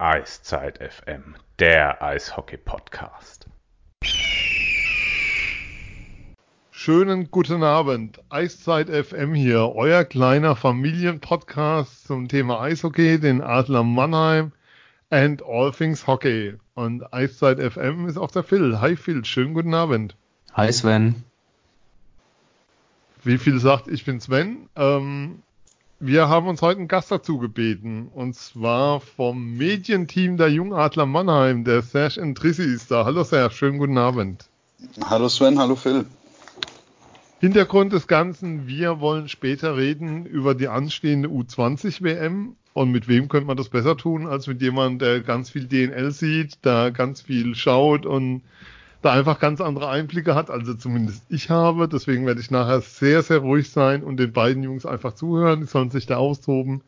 Eiszeit FM, der Eishockey-Podcast. Schönen guten Abend. Eiszeit FM hier, euer kleiner Familienpodcast zum Thema Eishockey, den Adler Mannheim and all things Hockey. Und Eiszeit FM ist auch der Phil. Hi Phil, schönen guten Abend. Hi Sven. Wie viel sagt, ich bin Sven. Ähm, wir haben uns heute einen Gast dazu gebeten. Und zwar vom Medienteam der Jungadler Mannheim, der Serge Entrissi ist da. Hallo Serge, schönen guten Abend. Hallo Sven, hallo Phil. Hintergrund des Ganzen, wir wollen später reden über die anstehende U20 WM. Und mit wem könnte man das besser tun, als mit jemandem, der ganz viel DNL sieht, da ganz viel schaut und da einfach ganz andere Einblicke hat, also zumindest ich habe. Deswegen werde ich nachher sehr, sehr ruhig sein und den beiden Jungs einfach zuhören. Die sollen sich da austoben.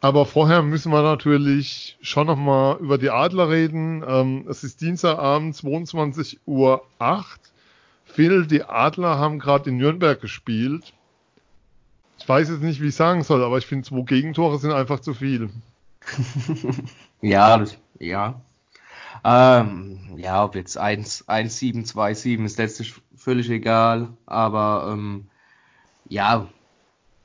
Aber vorher müssen wir natürlich schon nochmal über die Adler reden. Ähm, es ist Dienstagabend, 22 Uhr 8. Phil, die Adler haben gerade in Nürnberg gespielt. Ich weiß jetzt nicht, wie ich sagen soll, aber ich finde, zwei Gegentore sind einfach zu viel. ja, das, ja, ähm, ja, ob jetzt 1-7, 2-7 ist letztlich völlig egal, aber ähm, ja,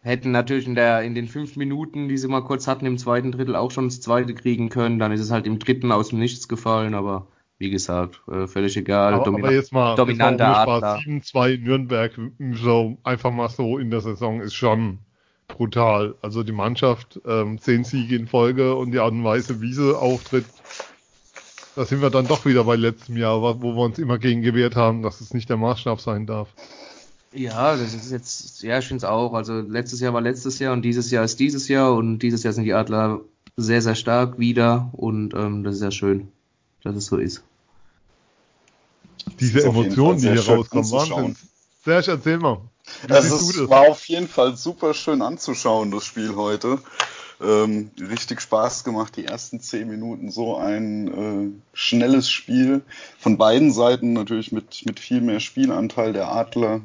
hätten natürlich in, der, in den fünf Minuten, die sie mal kurz hatten, im zweiten Drittel auch schon das zweite kriegen können. Dann ist es halt im dritten aus dem Nichts gefallen, aber wie gesagt, äh, völlig egal. Aber, aber jetzt mal, dominanter Adler. 7-2 Nürnberg, so einfach mal so in der Saison ist schon brutal. Also die Mannschaft, ähm, zehn Siege in Folge und die Art und Weise, wie sie auftritt, da sind wir dann doch wieder bei letztem Jahr, wo wir uns immer gegen gewehrt haben, dass es nicht der Maßstab sein darf. Ja, das ist jetzt, ja, ich finde es auch. Also letztes Jahr war letztes Jahr und dieses Jahr ist dieses Jahr und dieses Jahr sind die Adler sehr, sehr stark wieder und ähm, das ist ja schön, dass es so ist. Diese Emotionen, die hier rauskommen, Wahnsinn. Serge, erzähl mal. Also es war auf jeden Fall super schön anzuschauen, das Spiel heute. Ähm, richtig Spaß gemacht, die ersten zehn Minuten so ein äh, schnelles Spiel. Von beiden Seiten natürlich mit, mit viel mehr Spielanteil der Adler.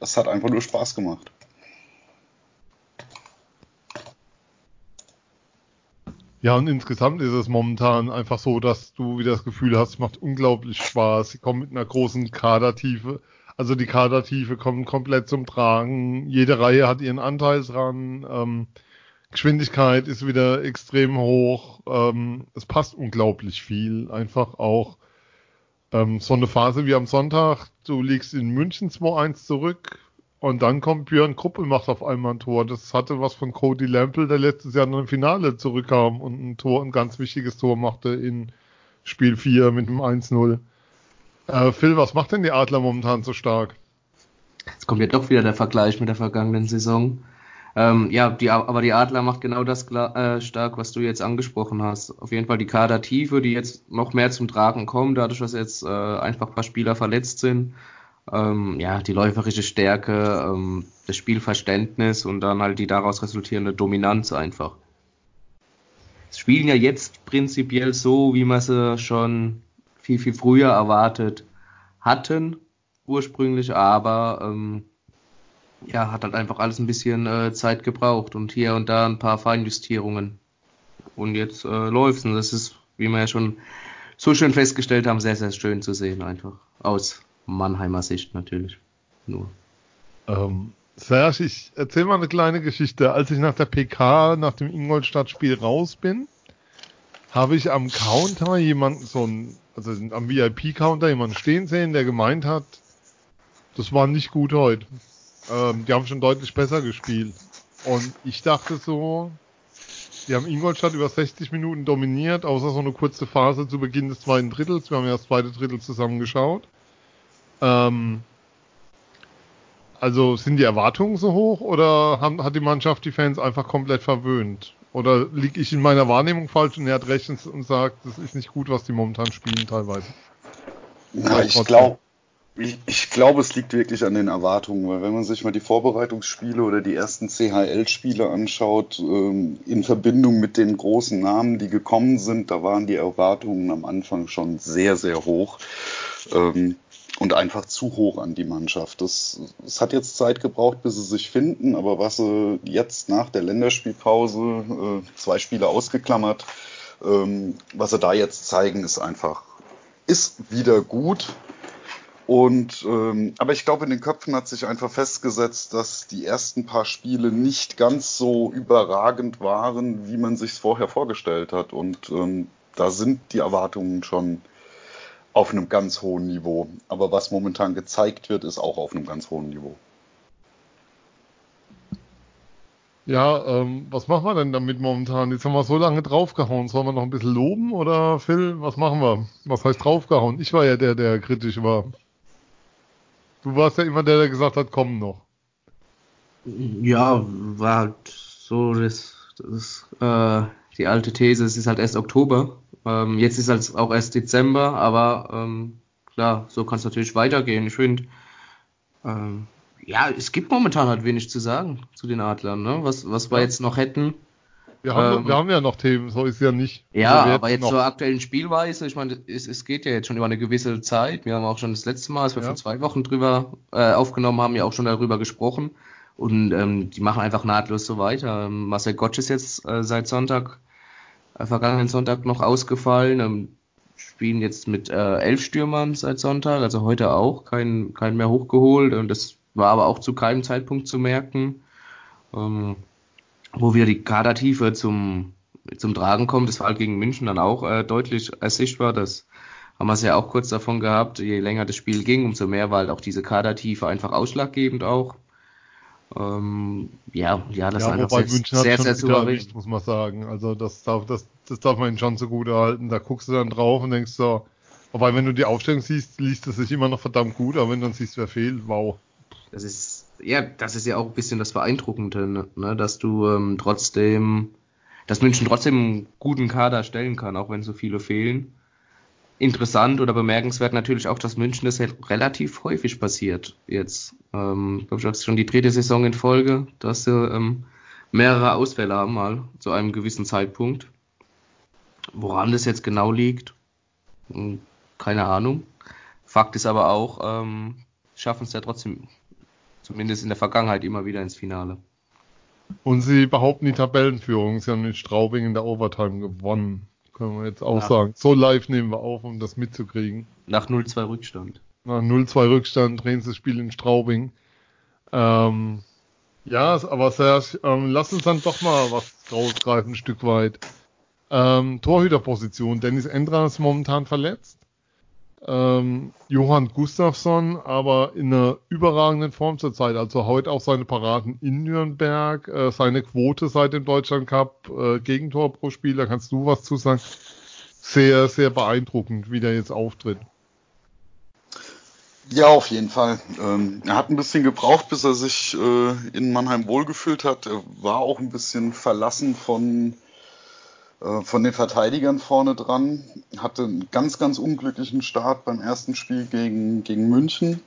Es hat einfach nur Spaß gemacht. Ja, und insgesamt ist es momentan einfach so, dass du wieder das Gefühl hast, es macht unglaublich Spaß. Sie kommen mit einer großen Kadertiefe. Also die Kadertiefe kommt komplett zum Tragen. Jede Reihe hat ihren Anteil dran. Ähm, Geschwindigkeit ist wieder extrem hoch. Ähm, es passt unglaublich viel. Einfach auch ähm, so eine Phase wie am Sonntag. Du liegst in München 2-1 zurück und dann kommt Björn Krupp und macht auf einmal ein Tor. Das hatte was von Cody Lampel, der letztes Jahr noch im Finale zurückkam und ein Tor, ein ganz wichtiges Tor machte in Spiel 4 mit einem 1-0. Äh, Phil, was macht denn die Adler momentan so stark? Jetzt kommt ja doch wieder der Vergleich mit der vergangenen Saison. Ähm, ja, die, aber die Adler macht genau das äh, stark, was du jetzt angesprochen hast. Auf jeden Fall die Kadertiefe, die jetzt noch mehr zum Tragen kommen, dadurch, dass jetzt äh, einfach ein paar Spieler verletzt sind. Ähm, ja, die läuferische Stärke, ähm, das Spielverständnis und dann halt die daraus resultierende Dominanz einfach. Es spielen ja jetzt prinzipiell so, wie man sie schon viel, viel früher erwartet hatten, ursprünglich, aber ähm, ja, hat halt einfach alles ein bisschen äh, Zeit gebraucht und hier und da ein paar Feinjustierungen. Und jetzt äh, läuft's und das ist, wie wir ja schon so schön festgestellt haben, sehr, sehr schön zu sehen einfach. Aus Mannheimer Sicht natürlich. Nur. Ähm, Serge, ich erzähl mal eine kleine Geschichte. Als ich nach der PK, nach dem Ingolstadt-Spiel raus bin, habe ich am Counter jemanden, so ein, also am VIP-Counter jemanden stehen sehen, der gemeint hat, das war nicht gut heute. Ähm, die haben schon deutlich besser gespielt. Und ich dachte so, die haben Ingolstadt über 60 Minuten dominiert, außer so eine kurze Phase zu Beginn des zweiten Drittels. Wir haben ja das zweite Drittel zusammen geschaut. Ähm, also sind die Erwartungen so hoch oder haben, hat die Mannschaft die Fans einfach komplett verwöhnt? Oder liege ich in meiner Wahrnehmung falsch und er hat recht und sagt, das ist nicht gut, was die momentan spielen teilweise? Na, ich glaube, ich, ich glaube, es liegt wirklich an den Erwartungen, weil wenn man sich mal die Vorbereitungsspiele oder die ersten CHL-Spiele anschaut, ähm, in Verbindung mit den großen Namen, die gekommen sind, da waren die Erwartungen am Anfang schon sehr, sehr hoch. Ähm, und einfach zu hoch an die Mannschaft. Es hat jetzt Zeit gebraucht, bis sie sich finden, aber was sie jetzt nach der Länderspielpause, äh, zwei Spiele ausgeklammert, Ähm, was sie da jetzt zeigen, ist einfach, ist wieder gut. Und ähm, aber ich glaube, in den Köpfen hat sich einfach festgesetzt, dass die ersten paar Spiele nicht ganz so überragend waren, wie man sich vorher vorgestellt hat. Und ähm, da sind die Erwartungen schon auf einem ganz hohen Niveau. Aber was momentan gezeigt wird, ist auch auf einem ganz hohen Niveau. Ja, ähm, was machen wir denn damit momentan? Jetzt haben wir so lange draufgehauen. Sollen wir noch ein bisschen loben oder Phil, was machen wir? Was heißt draufgehauen? Ich war ja der, der kritisch war. Du warst ja immer der, der gesagt hat, komm noch. Ja, war halt so das, das äh, die alte These, es ist halt erst Oktober. Ähm, jetzt ist halt auch erst Dezember, aber ähm, klar, so kann es natürlich weitergehen. Ich finde, ähm, ja, es gibt momentan halt wenig zu sagen zu den Adlern, ne? Was, was wir jetzt noch hätten. Wir haben, ähm, wir haben ja noch Themen, so ist ja nicht. Ja, also aber jetzt zur aktuellen Spielweise, ich meine, es, es geht ja jetzt schon über eine gewisse Zeit. Wir haben auch schon das letzte Mal, als wir ja. vor zwei Wochen drüber äh, aufgenommen haben, ja auch schon darüber gesprochen. Und ähm, die machen einfach nahtlos so weiter. Ähm, Marcel Gottsch ist jetzt äh, seit Sonntag, äh, vergangenen Sonntag noch ausgefallen. Ähm, spielen jetzt mit äh, elf Stürmern seit Sonntag, also heute auch, keinen kein mehr hochgeholt. Und das war aber auch zu keinem Zeitpunkt zu merken. Ähm, wo wir die Kadertiefe zum, zum Tragen kommt. Das war halt gegen München dann auch äh, deutlich sichtbar. Das haben wir es ja auch kurz davon gehabt. Je länger das Spiel ging, umso mehr war halt auch diese Kadertiefe einfach ausschlaggebend auch. Ähm, ja, ja, das ja, war einfach sehr, sehr, sehr souverän. Muss man sagen. Also das darf, das, das darf man ihnen schon so gut erhalten. Da guckst du dann drauf und denkst so, wobei wenn du die Aufstellung siehst, liest es sich immer noch verdammt gut, aber wenn du dann siehst, wer fehlt, wow. Das ist ja, das ist ja auch ein bisschen das Beeindruckende, ne? ne dass du ähm, trotzdem, dass München trotzdem einen guten Kader stellen kann, auch wenn so viele fehlen. Interessant oder bemerkenswert natürlich auch, dass München das halt relativ häufig passiert jetzt. Ähm, ich glaube, ich habe schon die dritte Saison in Folge, dass sie ähm, mehrere Ausfälle haben mal zu einem gewissen Zeitpunkt. Woran das jetzt genau liegt, hm, keine Ahnung. Fakt ist aber auch, ähm, schaffen es ja trotzdem zumindest in der Vergangenheit immer wieder ins Finale. Und sie behaupten die Tabellenführung. Sie haben mit Straubing in der Overtime gewonnen. Können wir jetzt auch Nach sagen. So live nehmen wir auf, um das mitzukriegen. Nach 0-2 Rückstand. Nach 0-2 Rückstand drehen sie das Spiel in Straubing. Ähm, ja, aber Serge, ähm, lass uns dann doch mal was rausgreifen, ein Stück weit. Ähm, Torhüterposition. Dennis Endran ist momentan verletzt ähm, Johann Gustafsson, aber in einer überragenden Form zurzeit. Also heute auch seine Paraden in Nürnberg, äh, seine Quote seit dem Deutschland Cup, äh, Gegentor pro Spiel, da kannst du was zu sagen. Sehr, sehr beeindruckend, wie der jetzt auftritt. Ja, auf jeden Fall. Ähm, er hat ein bisschen gebraucht, bis er sich äh, in Mannheim wohlgefühlt hat. Er war auch ein bisschen verlassen von von den Verteidigern vorne dran. Hatte einen ganz, ganz unglücklichen Start beim ersten Spiel gegen, gegen München.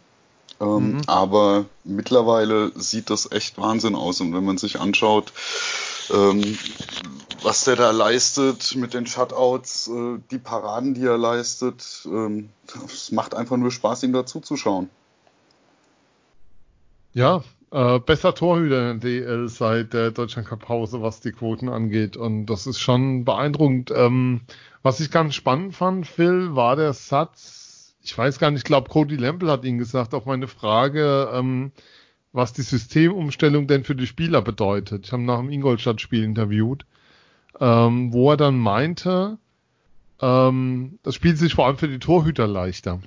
Ähm, mhm. Aber mittlerweile sieht das echt Wahnsinn aus. Und wenn man sich anschaut, ähm, was der da leistet mit den Shutouts, äh, die Paraden, die er leistet, ähm, es macht einfach nur Spaß, ihm dazu zu schauen. Ja, äh, besser Torhüter in der DL seit der Deutschland Cup Pause, was die Quoten angeht. Und das ist schon beeindruckend. Ähm, was ich ganz spannend fand, Phil, war der Satz, ich weiß gar nicht, ich glaube, Cody Lample hat ihn gesagt, auf meine Frage, ähm, was die Systemumstellung denn für die Spieler bedeutet. Ich habe nach dem Ingolstadt-Spiel interviewt, ähm, wo er dann meinte, ähm, das spielt sich vor allem für die Torhüter leichter.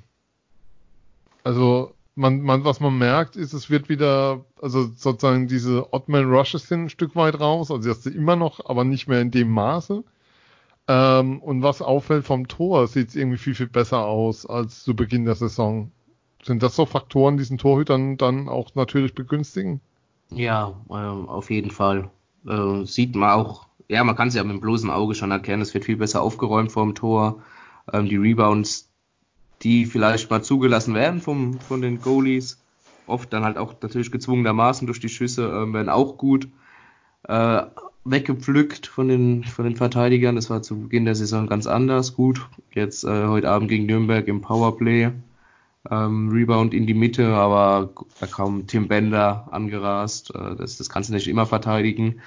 Also man, man, was man merkt, ist, es wird wieder, also sozusagen diese Oddman Rushes sind ein Stück weit raus, also das immer noch, aber nicht mehr in dem Maße. Ähm, und was auffällt vom Tor, sieht es irgendwie viel, viel besser aus als zu Beginn der Saison. Sind das so Faktoren, die diesen Torhütern dann auch natürlich begünstigen? Ja, äh, auf jeden Fall. Äh, sieht man auch, ja, man kann es ja mit dem bloßen Auge schon erkennen, es wird viel besser aufgeräumt vor dem Tor. Ähm, die Rebounds die vielleicht mal zugelassen werden vom, von den Goalies. Oft dann halt auch natürlich gezwungenermaßen durch die Schüsse, äh, werden auch gut äh, weggepflückt von den, von den Verteidigern. Das war zu Beginn der Saison ganz anders. Gut, jetzt äh, heute Abend gegen Nürnberg im Powerplay. Ähm, Rebound in die Mitte, aber da kam Tim Bender angerast. Äh, das, das kannst du nicht immer verteidigen.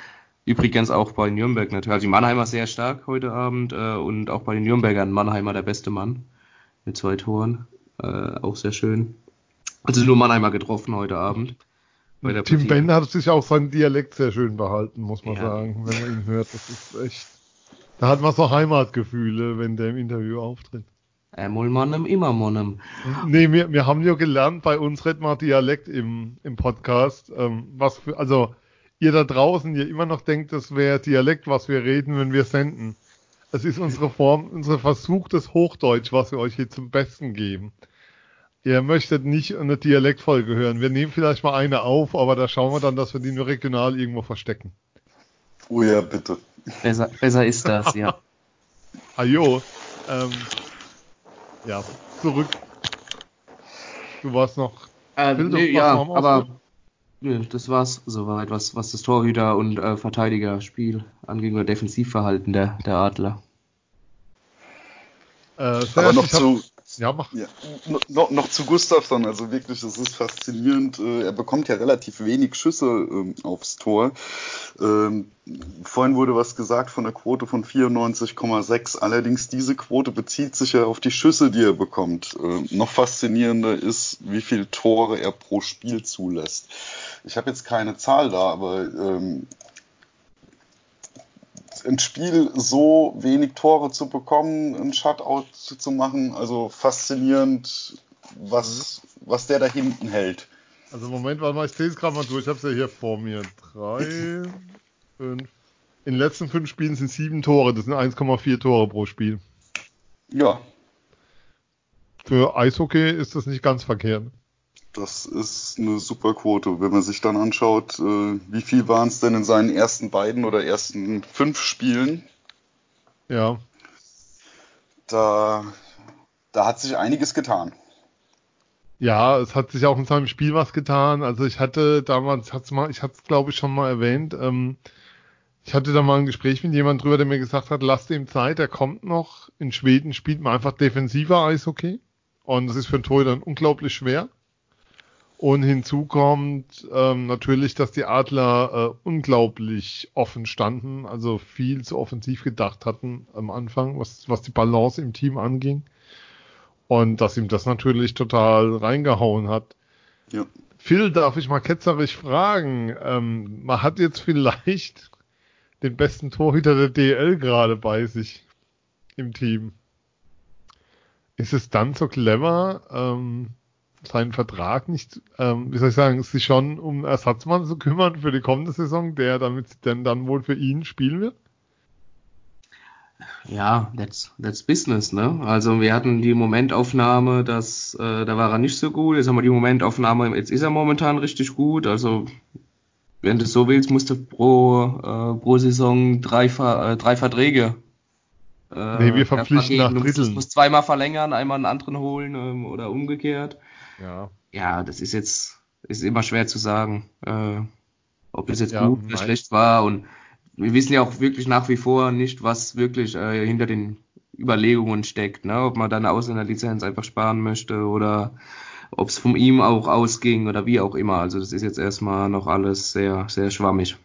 Übrigens auch bei Nürnberg natürlich. Also die Mannheimer sehr stark heute Abend äh, und auch bei den Nürnbergern Mannheimer der beste Mann mit zwei Toren. Äh, auch sehr schön. Also nur Mannheimer getroffen heute Abend. Tim Ben hat sich auch seinen Dialekt sehr schön behalten, muss man ja. sagen, wenn man ihn hört. Das ist echt. Da hat man so Heimatgefühle, wenn der im Interview auftritt. Einmal Mannem, immer Mannem. Nee, wir, wir haben ja gelernt, bei uns redet man Dialekt im, im Podcast. Ähm, was für, also, ihr da draußen, ihr immer noch denkt, das wäre Dialekt, was wir reden, wenn wir senden. Es ist unsere Form, unser Versuch des Hochdeutsch, was wir euch hier zum Besten geben. Ihr möchtet nicht eine Dialektfolge hören. Wir nehmen vielleicht mal eine auf, aber da schauen wir dann, dass wir die nur regional irgendwo verstecken. Oh ja, bitte. Besser, besser ist das, ja. Ajo. Ähm, ja, zurück. Du warst noch. Äh, nee, ja, aber nö, das war's soweit, was, was das Torhüter- und äh, Verteidigerspiel anging oder Defensivverhalten der, der Adler. Äh, aber noch zu, ja, mach. Ja, noch, noch zu Gustafsson, also wirklich, das ist faszinierend. Äh, er bekommt ja relativ wenig Schüsse ähm, aufs Tor. Ähm, vorhin wurde was gesagt von der Quote von 94,6. Allerdings diese Quote bezieht sich ja auf die Schüsse, die er bekommt. Äh, noch faszinierender ist, wie viele Tore er pro Spiel zulässt. Ich habe jetzt keine Zahl da, aber ein Spiel so wenig Tore zu bekommen, ein Shutout zu machen, also faszinierend, was, was der da hinten hält. Also Moment, warte mal, ich sehe es gerade mal durch, ich habe es ja hier vor mir. Drei, fünf. In den letzten fünf Spielen sind sieben Tore, das sind 1,4 Tore pro Spiel. Ja. Für Eishockey ist das nicht ganz verkehrt. Das ist eine super Quote. Wenn man sich dann anschaut, äh, wie viel waren es denn in seinen ersten beiden oder ersten fünf Spielen? Ja. Da, da hat sich einiges getan. Ja, es hat sich auch in seinem Spiel was getan. Also ich hatte damals, hat's mal, ich hatte es glaube ich schon mal erwähnt, ähm, ich hatte da mal ein Gespräch mit jemandem drüber, der mir gesagt hat, lasst ihm Zeit, er kommt noch. In Schweden spielt man einfach defensiver Eishockey. Und das ist für einen Torhüter unglaublich schwer. Und hinzu kommt ähm, natürlich, dass die Adler äh, unglaublich offen standen, also viel zu offensiv gedacht hatten am Anfang, was, was die Balance im Team anging. Und dass ihm das natürlich total reingehauen hat. Ja. Phil, darf ich mal ketzerisch fragen? Ähm, man hat jetzt vielleicht den besten Torhüter der DL gerade bei sich im Team. Ist es dann so clever, ähm, seinen Vertrag nicht, ähm, wie soll ich sagen, sich schon um Ersatzmann zu kümmern für die kommende Saison, der damit denn dann wohl für ihn spielen wird? Ja, that's, that's business, ne? Also wir hatten die Momentaufnahme, dass äh, da war er nicht so gut. Jetzt haben wir die Momentaufnahme, jetzt ist er momentan richtig gut. Also wenn du so willst, musst du pro, äh, pro Saison drei, äh, drei Verträge. Äh, nee, wir verpflichten nach Dritteln. Du musst zweimal verlängern, einmal einen anderen holen ähm, oder umgekehrt. Ja. Ja, das ist jetzt, ist immer schwer zu sagen, äh, ob es jetzt ja, gut oder schlecht war. Und wir wissen ja auch wirklich nach wie vor nicht, was wirklich äh, hinter den Überlegungen steckt, ne? ob man dann aus einer Lizenz einfach sparen möchte oder ob es von ihm auch ausging oder wie auch immer. Also das ist jetzt erstmal noch alles sehr, sehr schwammig.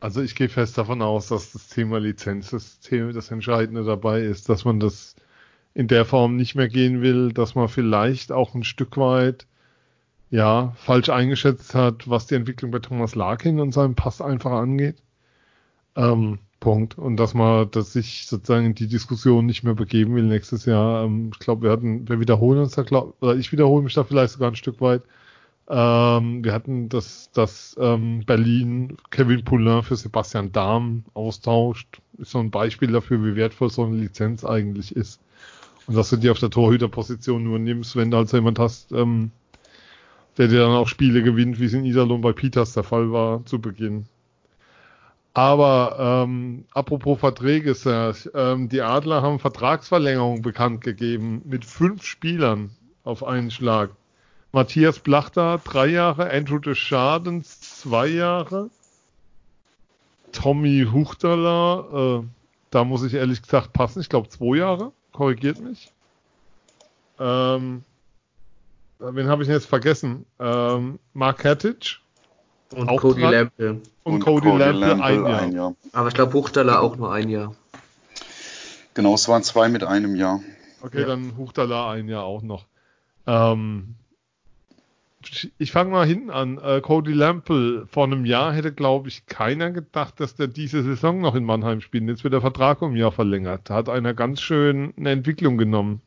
Also ich gehe fest davon aus, dass das Thema Lizenz das, Thema, das Entscheidende dabei ist, dass man das in der Form nicht mehr gehen will, dass man vielleicht auch ein Stück weit ja falsch eingeschätzt hat, was die Entwicklung bei Thomas Larkin und seinem Pass einfach angeht. Ähm, Punkt. Und dass man dass sich sozusagen die Diskussion nicht mehr begeben will nächstes Jahr. Ähm, ich glaube, wir hatten, wir wiederholen uns da, glaub, oder ich wiederhole mich da vielleicht sogar ein Stück weit. Ähm, wir hatten das, das ähm, Berlin Kevin Poulin für Sebastian Dahm austauscht. Ist so ein Beispiel dafür, wie wertvoll so eine Lizenz eigentlich ist. Und dass du die auf der Torhüterposition nur nimmst, wenn du halt so jemand hast, ähm, der dir dann auch Spiele gewinnt, wie es in Iserlohn bei Peters der Fall war zu Beginn. Aber ähm, apropos Verträge, Serge, ähm, die Adler haben Vertragsverlängerung bekannt gegeben mit fünf Spielern auf einen Schlag. Matthias Blachter drei Jahre, Andrew de Schadens zwei Jahre, Tommy Huchterler, äh, da muss ich ehrlich gesagt passen, ich glaube zwei Jahre korrigiert mich. Ähm, wen habe ich denn jetzt vergessen? Ähm, Mark Hertage. Und auch Cody Lampe. Und, und Cody, Cody Lampe, Lampe ein, Jahr. ein, Jahr. Aber ich glaube, Huchtaler auch nur ein Jahr. Genau, es waren zwei mit einem Jahr. Okay, ja. dann Huchtaler ein Jahr auch noch. Ähm, ich fange mal hinten an. Äh, Cody Lample, vor einem Jahr hätte, glaube ich, keiner gedacht, dass der diese Saison noch in Mannheim spielt. Jetzt wird der Vertrag um ein Jahr verlängert. Da hat einer ganz schön eine Entwicklung genommen.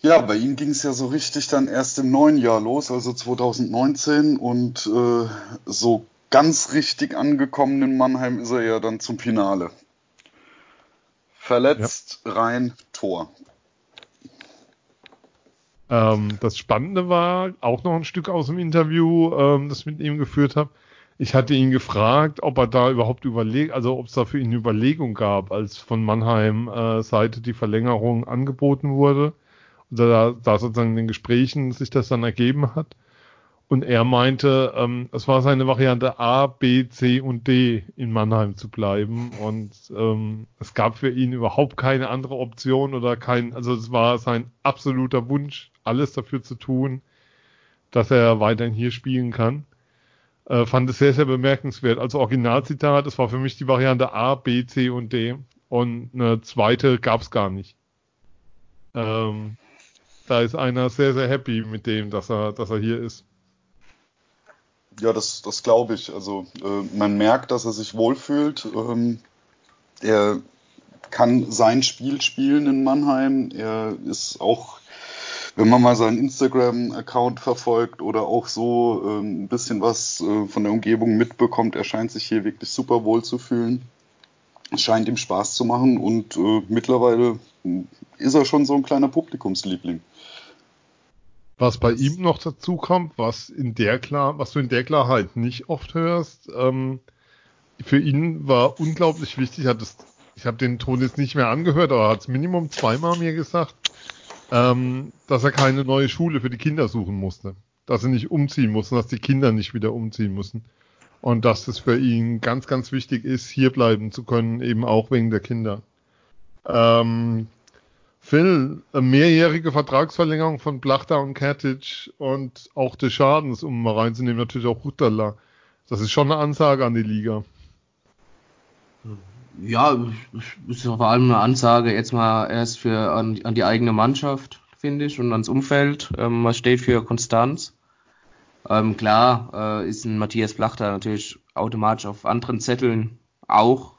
Ja, bei ihm ging es ja so richtig dann erst im neuen Jahr los, also 2019. Und äh, so ganz richtig angekommen in Mannheim ist er ja dann zum Finale. Verletzt, ja. rein, Tor. Ähm, das Spannende war auch noch ein Stück aus dem Interview, ähm, das ich mit ihm geführt habe. Ich hatte ihn gefragt, ob er da überhaupt überlegt, also ob es da für ihn eine Überlegung gab, als von Mannheim äh, Seite die Verlängerung angeboten wurde und da, da sozusagen in den Gesprächen sich das dann ergeben hat. Und er meinte, ähm, es war seine Variante A, B, C und D in Mannheim zu bleiben. Und ähm, es gab für ihn überhaupt keine andere Option oder kein, also es war sein absoluter Wunsch, alles dafür zu tun, dass er weiterhin hier spielen kann. Äh, fand es sehr, sehr bemerkenswert. Also Originalzitat, es war für mich die Variante A, B, C und D. Und eine zweite gab es gar nicht. Ähm, da ist einer sehr, sehr happy mit dem, dass er, dass er hier ist. Ja, das, das glaube ich. Also äh, man merkt, dass er sich wohlfühlt. Ähm, er kann sein Spiel spielen in Mannheim. Er ist auch, wenn man mal seinen Instagram-Account verfolgt oder auch so äh, ein bisschen was äh, von der Umgebung mitbekommt, er scheint sich hier wirklich super wohl zu fühlen. Es scheint ihm Spaß zu machen und äh, mittlerweile ist er schon so ein kleiner Publikumsliebling. Was bei ihm noch dazu kommt, was in der Klar, was du in der Klarheit nicht oft hörst, ähm, für ihn war unglaublich wichtig, hat es, ich habe den Ton jetzt nicht mehr angehört, aber er hat es Minimum zweimal mir gesagt, ähm, dass er keine neue Schule für die Kinder suchen musste. Dass er nicht umziehen musste, dass die Kinder nicht wieder umziehen müssen. Und dass es für ihn ganz, ganz wichtig ist, hier bleiben zu können, eben auch wegen der Kinder. Ähm, Phil, mehrjährige Vertragsverlängerung von Plachter und Katic und auch des Schadens, um mal reinzunehmen, natürlich auch Huttala. Das ist schon eine Ansage an die Liga. Ja, ist vor allem eine Ansage jetzt mal erst für an, an die eigene Mannschaft, finde ich, und ans Umfeld. Ähm, was steht für Konstanz? Ähm, klar äh, ist ein Matthias Plachter natürlich automatisch auf anderen Zetteln auch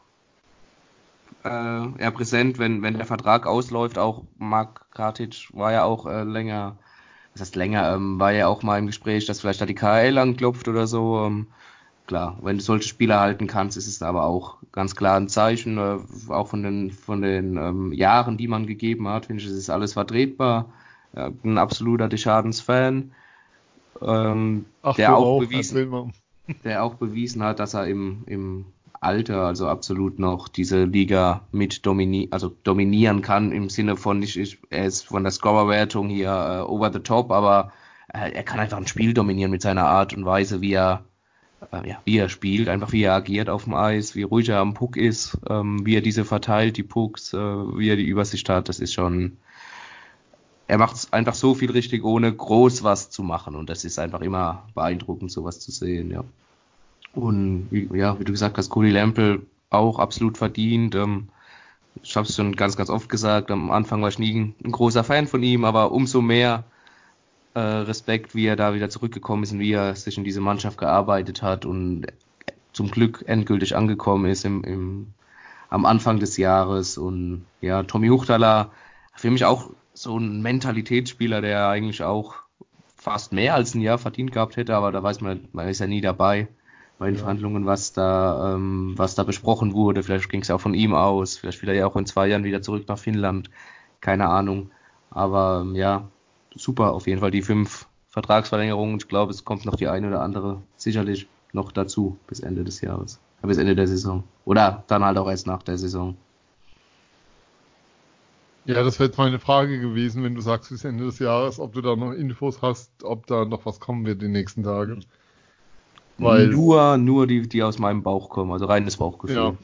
äh, eher präsent, wenn, wenn der Vertrag ausläuft. Auch Mark Kratic war ja auch äh, länger, das heißt länger, ähm, war ja auch mal im Gespräch, dass vielleicht da die KL anklopft oder so. Ähm, klar, wenn du solche Spieler halten kannst, ist es aber auch ganz klar ein Zeichen, äh, auch von den, von den ähm, Jahren, die man gegeben hat, finde ich, es ist alles vertretbar. Äh, ein absoluter Deschadens-Fan, ähm, der, auch bewiesen, der auch bewiesen hat, dass er im, im Alter, also absolut noch diese Liga mit domini also dominieren kann im Sinne von nicht, er ist von der Scorerwertung hier äh, over the top, aber äh, er kann einfach ein Spiel dominieren mit seiner Art und Weise, wie er äh, ja, wie er spielt, einfach wie er agiert auf dem Eis, wie ruhig er am Puck ist, ähm, wie er diese verteilt, die Pucks, äh, wie er die Übersicht hat, das ist schon er macht einfach so viel richtig, ohne groß was zu machen. Und das ist einfach immer beeindruckend, sowas zu sehen, ja. Und wie, ja, wie du gesagt hast, Cody Lample auch absolut verdient. Ähm, ich habe es schon ganz, ganz oft gesagt. Am Anfang war ich nie ein großer Fan von ihm, aber umso mehr äh, Respekt, wie er da wieder zurückgekommen ist und wie er sich in diese Mannschaft gearbeitet hat und zum Glück endgültig angekommen ist im, im, am Anfang des Jahres. Und ja, Tommy Huchtala, für mich auch so ein Mentalitätsspieler, der eigentlich auch fast mehr als ein Jahr verdient gehabt hätte, aber da weiß man, man ist ja nie dabei bei den ja. Verhandlungen, was da, ähm, was da besprochen wurde. Vielleicht ging es auch von ihm aus. Vielleicht will er ja auch in zwei Jahren wieder zurück nach Finnland. Keine Ahnung. Aber ähm, ja, super. Auf jeden Fall die fünf Vertragsverlängerungen. Ich glaube, es kommt noch die eine oder andere sicherlich noch dazu bis Ende des Jahres. Bis Ende der Saison. Oder dann halt auch erst nach der Saison. Ja, das wäre jetzt meine Frage gewesen, wenn du sagst bis Ende des Jahres, ob du da noch Infos hast, ob da noch was kommen wird die nächsten Tage. Weil, nur, nur die, die aus meinem Bauch kommen, also reines Bauchgefühl. Ja.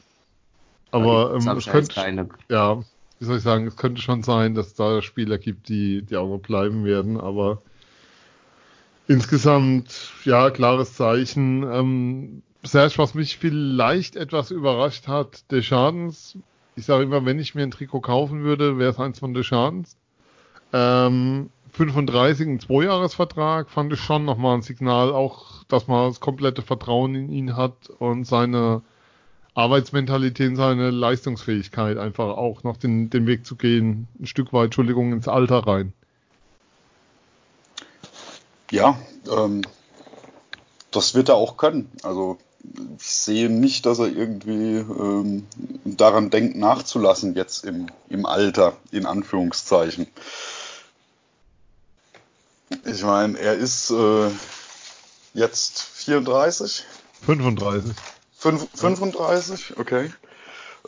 Aber ähm, es könnte, keine... ja, wie soll ich sagen, es könnte schon sein, dass da Spieler gibt, die, die auch noch bleiben werden, aber Insgesamt, ja, klares Zeichen. Ähm, Serge, was mich vielleicht etwas überrascht hat, Deschadens. Ich sage immer, wenn ich mir ein Trikot kaufen würde, wäre es eins von Deschadens. Ähm, 35, ein Zweijahresvertrag, fand ich schon nochmal ein Signal, auch, dass man das komplette Vertrauen in ihn hat und seine Arbeitsmentalität, seine Leistungsfähigkeit einfach auch noch den, den Weg zu gehen, ein Stück weit, Entschuldigung, ins Alter rein. Ja, ähm, das wird er auch können. Also ich sehe nicht, dass er irgendwie ähm, daran denkt, nachzulassen jetzt im, im Alter, in Anführungszeichen. Ich meine, er ist äh, jetzt 34? 35. Fünf, 35, okay.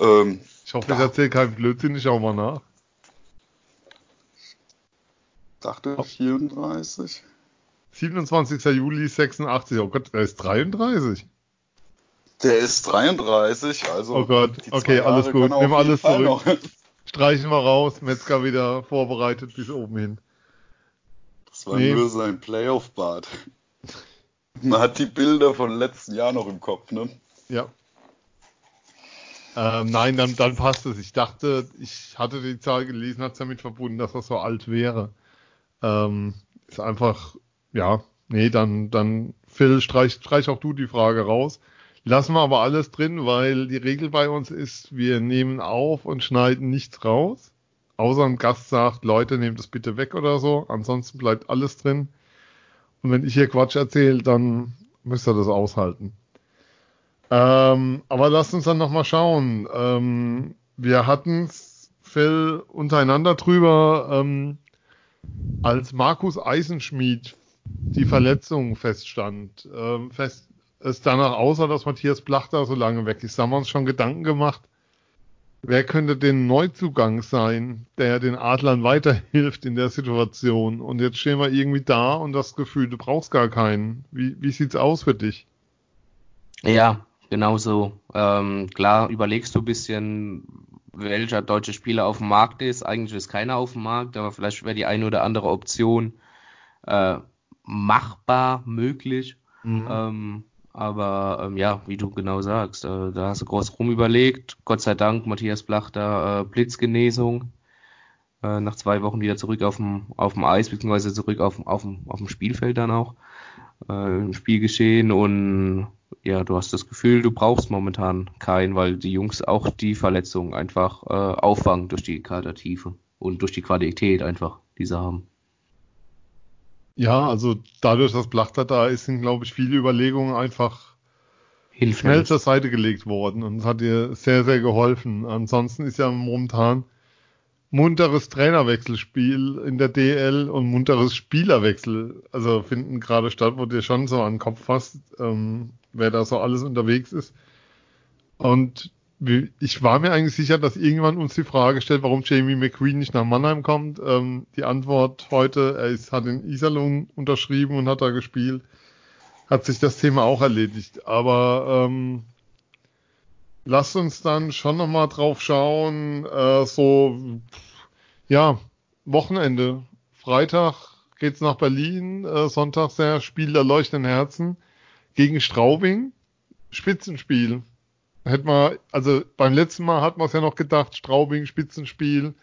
Ähm, ich hoffe, ich erzähle keinen Blödsinn, ich schau mal nach. Dachte 34. 27. Juli 86. Oh Gott, er ist 33. Der ist 33, also. Oh Gott, okay, Jahre alles gut. Nimm alles zurück. Streichen wir raus. Metzger wieder vorbereitet bis oben hin. Das war nee. nur sein Playoff-Bad. Man hat die Bilder von letzten Jahr noch im Kopf, ne? Ja. Ähm, nein, dann, dann passt es. Ich dachte, ich hatte die Zahl gelesen, hat es damit verbunden, dass er so alt wäre. Ähm, ist einfach ja, nee, dann, dann, Phil, streich, streich auch du die Frage raus. Lassen wir aber alles drin, weil die Regel bei uns ist, wir nehmen auf und schneiden nichts raus. Außer ein Gast sagt, Leute, nehmt es bitte weg oder so. Ansonsten bleibt alles drin. Und wenn ich hier Quatsch erzähle, dann müsst ihr das aushalten. Ähm, aber lasst uns dann nochmal schauen. Ähm, wir hatten Phil untereinander drüber, ähm, als Markus Eisenschmied die Verletzung feststand, ähm, fest, es danach aussah, dass Matthias Plachter so lange weg ist, da haben wir uns schon Gedanken gemacht, wer könnte den Neuzugang sein, der den Adlern weiterhilft in der Situation. Und jetzt stehen wir irgendwie da und das Gefühl, du brauchst gar keinen. Wie, wie sieht's aus für dich? Ja, genau so. Ähm, klar, überlegst du ein bisschen, welcher deutsche Spieler auf dem Markt ist. Eigentlich ist keiner auf dem Markt, aber vielleicht wäre die eine oder andere Option äh, machbar, möglich. Mhm. Ähm, aber ähm, ja, wie du genau sagst, äh, da hast du groß rumüberlegt. Gott sei Dank, Matthias Blachter, äh, Blitzgenesung. Äh, nach zwei Wochen wieder zurück auf dem, auf dem Eis, beziehungsweise zurück auf, auf, dem, auf dem Spielfeld dann auch. Äh, Im Spielgeschehen und ja, du hast das Gefühl, du brauchst momentan keinen, weil die Jungs auch die Verletzungen einfach äh, auffangen durch die Kadertiefe und durch die Qualität einfach, die sie haben. Ja, also dadurch, dass Blachter da ist, sind, glaube ich, viele Überlegungen einfach Hilfe. schnell zur Seite gelegt worden und es hat ihr sehr, sehr geholfen. Ansonsten ist ja momentan munteres Trainerwechselspiel in der DL und munteres Spielerwechsel, also finden gerade statt, wo dir schon so an den Kopf fasst, ähm, wer da so alles unterwegs ist. Und ich war mir eigentlich sicher, dass irgendwann uns die Frage stellt, warum Jamie McQueen nicht nach Mannheim kommt. Ähm, die Antwort heute, er ist, hat in Iserlohn unterschrieben und hat da gespielt, hat sich das Thema auch erledigt. Aber ähm, lasst uns dann schon nochmal drauf schauen, äh, so, ja, Wochenende. Freitag geht's nach Berlin, äh, Sonntag sehr Spiel der leuchtenden Herzen gegen Straubing. Spitzenspiel hätte man, also beim letzten Mal hat man es ja noch gedacht, Straubing, Spitzenspiel,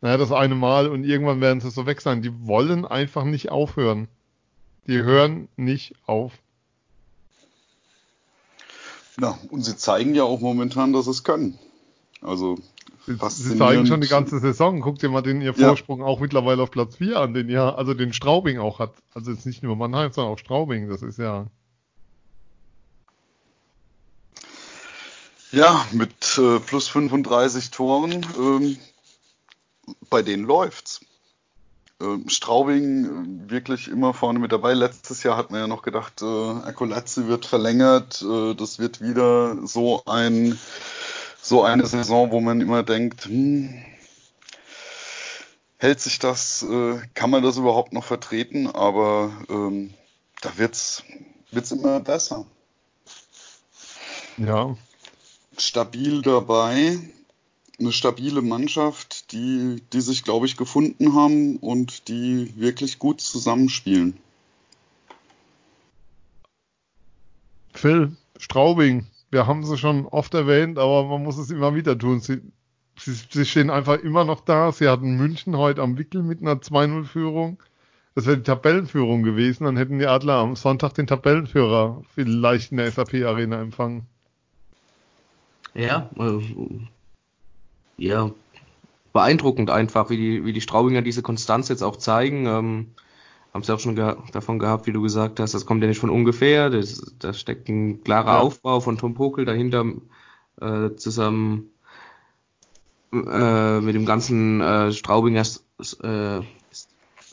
naja, das eine Mal und irgendwann werden sie so weg sein. Die wollen einfach nicht aufhören. Die hören nicht auf. Ja, und sie zeigen ja auch momentan, dass sie es können. Also, sie zeigen schon die ganze Saison. Guckt dir mal den ihr Vorsprung ja. auch mittlerweile auf Platz 4 an, den ja, also den Straubing auch hat. Also jetzt nicht nur Mannheim, sondern auch Straubing. Das ist ja Ja, mit äh, plus 35 Toren, ähm, bei denen läuft's. Ähm, Straubing äh, wirklich immer vorne mit dabei. Letztes Jahr hat man ja noch gedacht, äh, Akolazzi wird verlängert. Äh, das wird wieder so ein so eine Saison, wo man immer denkt, hm, hält sich das, äh, kann man das überhaupt noch vertreten? Aber ähm, da wird's wird's immer besser. Ja, stabil dabei. Eine stabile Mannschaft, die, die sich, glaube ich, gefunden haben und die wirklich gut zusammenspielen. Phil, Straubing, wir haben sie schon oft erwähnt, aber man muss es immer wieder tun. Sie, sie, sie stehen einfach immer noch da. Sie hatten München heute am Wickel mit einer 2-0-Führung. Das wäre die Tabellenführung gewesen. Dann hätten die Adler am Sonntag den Tabellenführer vielleicht in der SAP-Arena empfangen. Ja, äh, ja, beeindruckend einfach, wie die, wie die Straubinger diese Konstanz jetzt auch zeigen. Ähm, haben sie auch schon ge davon gehabt, wie du gesagt hast, das kommt ja nicht von ungefähr. Das, da steckt ein klarer ja. Aufbau von Tom Pokel dahinter äh, zusammen äh, mit dem ganzen äh, Straubinger äh,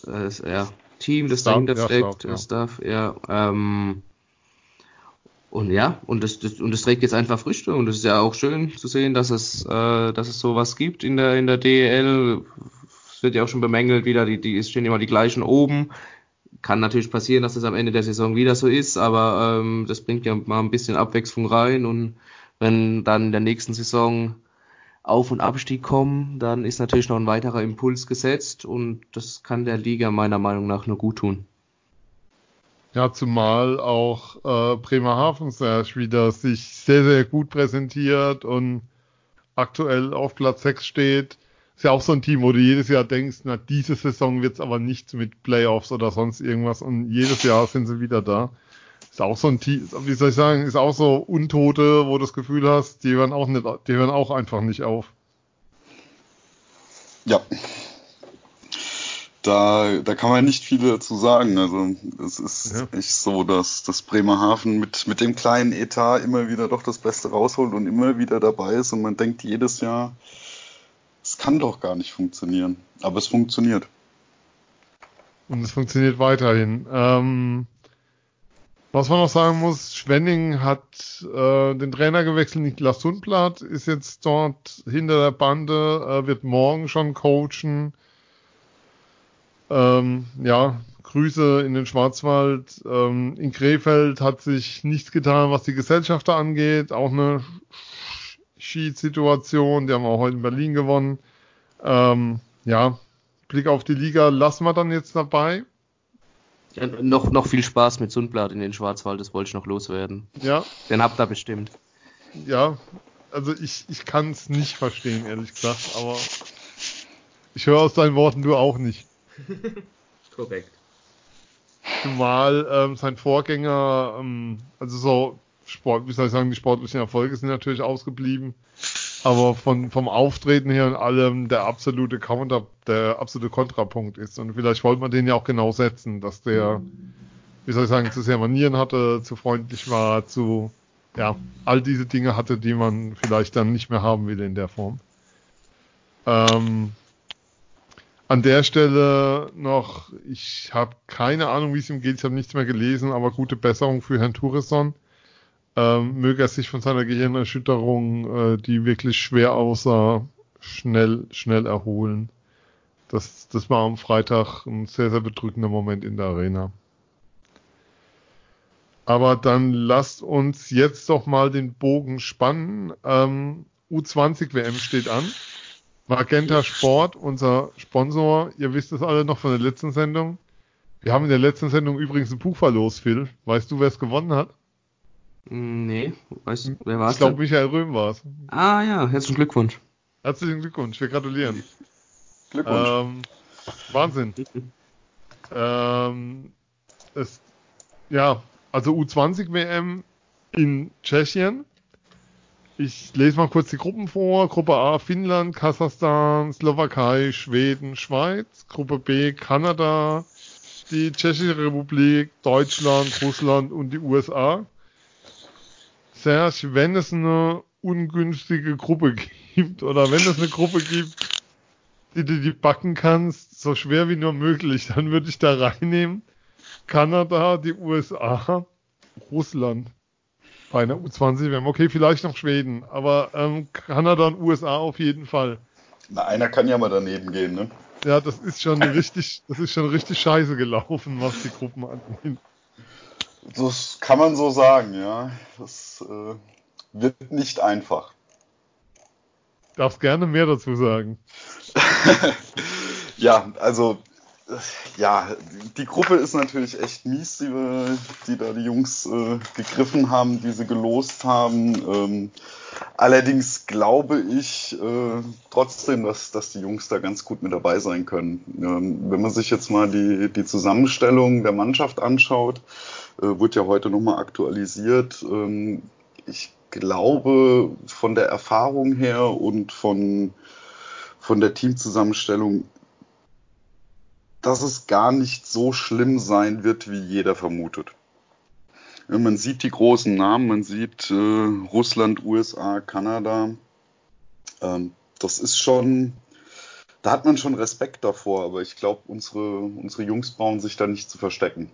ja, Team, das Staff, dahinter steckt, ja. Staff, ja. Ähm, und ja, und das, das, und das trägt jetzt einfach Früchte und es ist ja auch schön zu sehen, dass es, äh, dass es sowas gibt in der, in der DEL. Es wird ja auch schon bemängelt wieder, die, die, es stehen immer die gleichen oben. Kann natürlich passieren, dass es am Ende der Saison wieder so ist, aber ähm, das bringt ja mal ein bisschen Abwechslung rein und wenn dann in der nächsten Saison Auf- und Abstieg kommen, dann ist natürlich noch ein weiterer Impuls gesetzt und das kann der Liga meiner Meinung nach nur gut tun. Ja, zumal auch äh, Bremerhaven Serge wieder sich sehr, sehr gut präsentiert und aktuell auf Platz 6 steht. Ist ja auch so ein Team, wo du jedes Jahr denkst, na, diese Saison wird's aber nichts mit Playoffs oder sonst irgendwas und jedes Jahr sind sie wieder da. Ist auch so ein Team, wie soll ich sagen, ist auch so Untote, wo du das Gefühl hast, die hören auch nicht, die hören auch einfach nicht auf. Ja, da, da kann man nicht viel dazu sagen. Also es ist ja. echt so, dass das Bremerhaven mit, mit dem kleinen Etat immer wieder doch das Beste rausholt und immer wieder dabei ist und man denkt jedes Jahr, es kann doch gar nicht funktionieren. Aber es funktioniert. Und es funktioniert weiterhin. Ähm, was man noch sagen muss, Schwenning hat äh, den Trainer gewechselt, Niklas Sundblatt ist jetzt dort hinter der Bande, äh, wird morgen schon coachen. Ähm, ja, Grüße in den Schwarzwald. Ähm, in Krefeld hat sich nichts getan, was die Gesellschafter angeht. Auch eine Skisituation. Die haben auch heute in Berlin gewonnen. Ähm, ja, Blick auf die Liga lassen wir dann jetzt dabei. Ja, noch, noch viel Spaß mit Sundblatt in den Schwarzwald, das wollte ich noch loswerden. Ja. Den habt ihr bestimmt. Ja, also ich, ich kann es nicht verstehen, ehrlich gesagt, aber ich höre aus deinen Worten du auch nicht. Korrekt. Zumal ähm, sein Vorgänger, ähm, also so Sport, wie soll ich sagen, die sportlichen Erfolge sind natürlich ausgeblieben, aber von vom Auftreten her und allem der absolute Counter, der absolute Kontrapunkt ist. Und vielleicht wollte man den ja auch genau setzen, dass der, wie soll ich sagen, zu sehr Manieren hatte, zu freundlich war, zu ja, all diese Dinge hatte, die man vielleicht dann nicht mehr haben will in der Form. Ähm, an der Stelle noch, ich habe keine Ahnung, wie es ihm geht, ich habe nichts mehr gelesen, aber gute Besserung für Herrn Tourisson. Ähm, möge er sich von seiner Gehirnerschütterung, äh, die wirklich schwer aussah, schnell, schnell erholen. Das, das war am Freitag ein sehr, sehr bedrückender Moment in der Arena. Aber dann lasst uns jetzt doch mal den Bogen spannen. Ähm, U20 WM steht an. Magenta Sport, unser Sponsor. Ihr wisst es alle noch von der letzten Sendung. Wir haben in der letzten Sendung übrigens ein Buch verlost, Phil. Weißt du, wer es gewonnen hat? Nee, weißt du, wer war es? Ich glaube, Michael Röhm war es. Ah ja, herzlichen Glückwunsch. Herzlichen Glückwunsch, wir gratulieren. Glückwunsch. Ähm, Wahnsinn. ähm, es, ja, also U20 WM in Tschechien. Ich lese mal kurz die Gruppen vor. Gruppe A Finnland, Kasachstan, Slowakei, Schweden, Schweiz. Gruppe B Kanada, die Tschechische Republik, Deutschland, Russland und die USA. Serge, wenn es eine ungünstige Gruppe gibt oder wenn es eine Gruppe gibt, die du die backen kannst, so schwer wie nur möglich, dann würde ich da reinnehmen. Kanada, die USA, Russland bei einer U20 WM. Okay, vielleicht noch Schweden, aber ähm, Kanada und USA auf jeden Fall. Na, einer kann ja mal daneben gehen, ne? Ja, das ist schon richtig, das ist schon richtig scheiße gelaufen, was die Gruppen angeht. Das kann man so sagen, ja. Das äh, wird nicht einfach. Darfst gerne mehr dazu sagen. ja, also ja, die Gruppe ist natürlich echt mies, die, die da die Jungs äh, gegriffen haben, die sie gelost haben. Ähm, allerdings glaube ich äh, trotzdem, dass, dass die Jungs da ganz gut mit dabei sein können. Ähm, wenn man sich jetzt mal die, die Zusammenstellung der Mannschaft anschaut, äh, wird ja heute nochmal aktualisiert. Ähm, ich glaube, von der Erfahrung her und von, von der Teamzusammenstellung dass es gar nicht so schlimm sein wird, wie jeder vermutet. Man sieht die großen Namen, man sieht äh, Russland, USA, Kanada. Ähm, das ist schon, da hat man schon Respekt davor, aber ich glaube, unsere, unsere Jungs brauchen sich da nicht zu verstecken.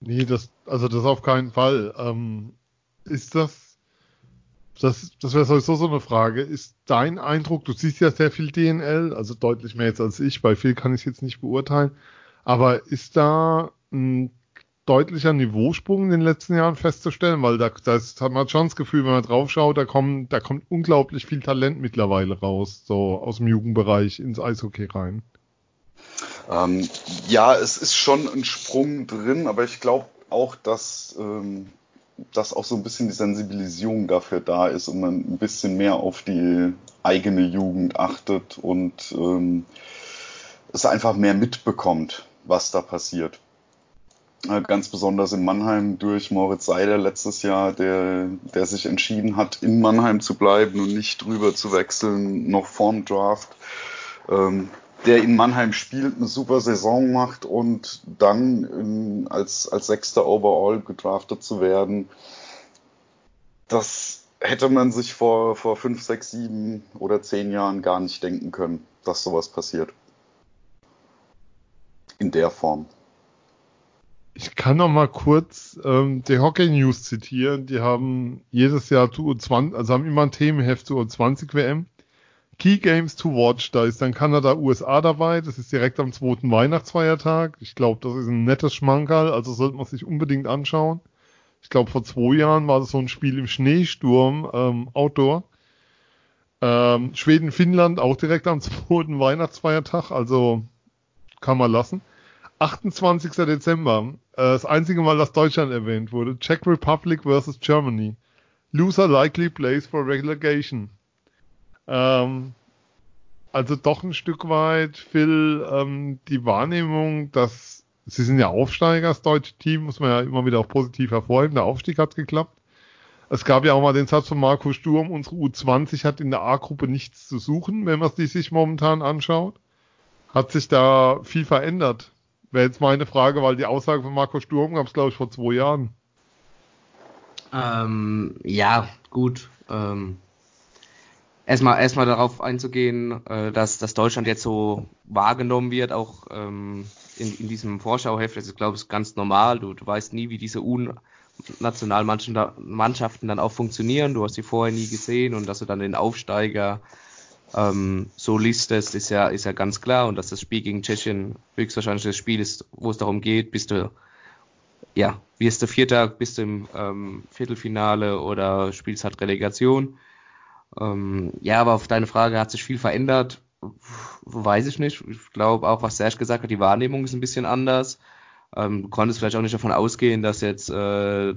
Nee, das, also das auf keinen Fall. Ähm, ist das das, das wäre sowieso so eine Frage. Ist dein Eindruck, du siehst ja sehr viel DNL, also deutlich mehr jetzt als ich, bei viel kann ich es jetzt nicht beurteilen, aber ist da ein deutlicher Niveausprung in den letzten Jahren festzustellen? Weil da, da ist, hat man schon das Gefühl, wenn man drauf schaut, da kommt, da kommt unglaublich viel Talent mittlerweile raus, so aus dem Jugendbereich ins Eishockey rein. Ähm, ja, es ist schon ein Sprung drin, aber ich glaube auch, dass ähm, dass auch so ein bisschen die Sensibilisierung dafür da ist und man ein bisschen mehr auf die eigene Jugend achtet und ähm, es einfach mehr mitbekommt, was da passiert. Äh, ganz besonders in Mannheim durch Moritz Seider letztes Jahr, der, der sich entschieden hat, in Mannheim zu bleiben und nicht drüber zu wechseln, noch vorm Draft. Ähm, der in Mannheim spielt, eine super Saison macht und dann in, als, als sechster Overall gedraftet zu werden, das hätte man sich vor, vor fünf, sechs, sieben oder zehn Jahren gar nicht denken können, dass sowas passiert. In der Form. Ich kann noch mal kurz ähm, die Hockey News zitieren. Die haben jedes Jahr zu U20, also haben immer ein Themenheft zur U20 WM Key Games to Watch, da ist dann Kanada, USA dabei. Das ist direkt am zweiten Weihnachtsfeiertag. Ich glaube, das ist ein nettes Schmankerl, also sollte man sich unbedingt anschauen. Ich glaube, vor zwei Jahren war das so ein Spiel im Schneesturm, ähm, Outdoor. Ähm, Schweden, Finnland auch direkt am zweiten Weihnachtsfeiertag, also kann man lassen. 28. Dezember, äh, das einzige Mal, dass Deutschland erwähnt wurde. Czech Republic versus Germany. Loser likely plays for relegation. Ähm, also doch ein Stück weit, Phil, ähm, die Wahrnehmung, dass sie sind ja Aufsteiger, das deutsche Team, muss man ja immer wieder auch positiv hervorheben. Der Aufstieg hat geklappt. Es gab ja auch mal den Satz von Marco Sturm, unsere U20 hat in der A-Gruppe nichts zu suchen, wenn man die sich momentan anschaut. Hat sich da viel verändert? Wäre jetzt meine Frage, weil die Aussage von Marco Sturm gab es, glaube ich, vor zwei Jahren. Ähm, ja, gut. Ähm, erstmal erstmal darauf einzugehen, äh, dass, dass Deutschland jetzt so wahrgenommen wird, auch ähm, in, in diesem Vorschauheft. Das ist, glaube ich, ganz normal. Du, du weißt nie, wie diese UN-Nationalmannschaften dann auch funktionieren. Du hast sie vorher nie gesehen und dass du dann den Aufsteiger ähm, so listest, ist ja, ist ja ganz klar. Und dass das Spiel gegen Tschechien höchstwahrscheinlich das Spiel ist, wo es darum geht, bist du ja, wirst du Vierter, bist du im ähm, Viertelfinale oder spielst halt Relegation. Ähm, ja, aber auf deine Frage hat sich viel verändert. Weiß ich nicht. Ich glaube auch, was Serge gesagt hat, die Wahrnehmung ist ein bisschen anders. Ähm, du konntest vielleicht auch nicht davon ausgehen, dass jetzt äh,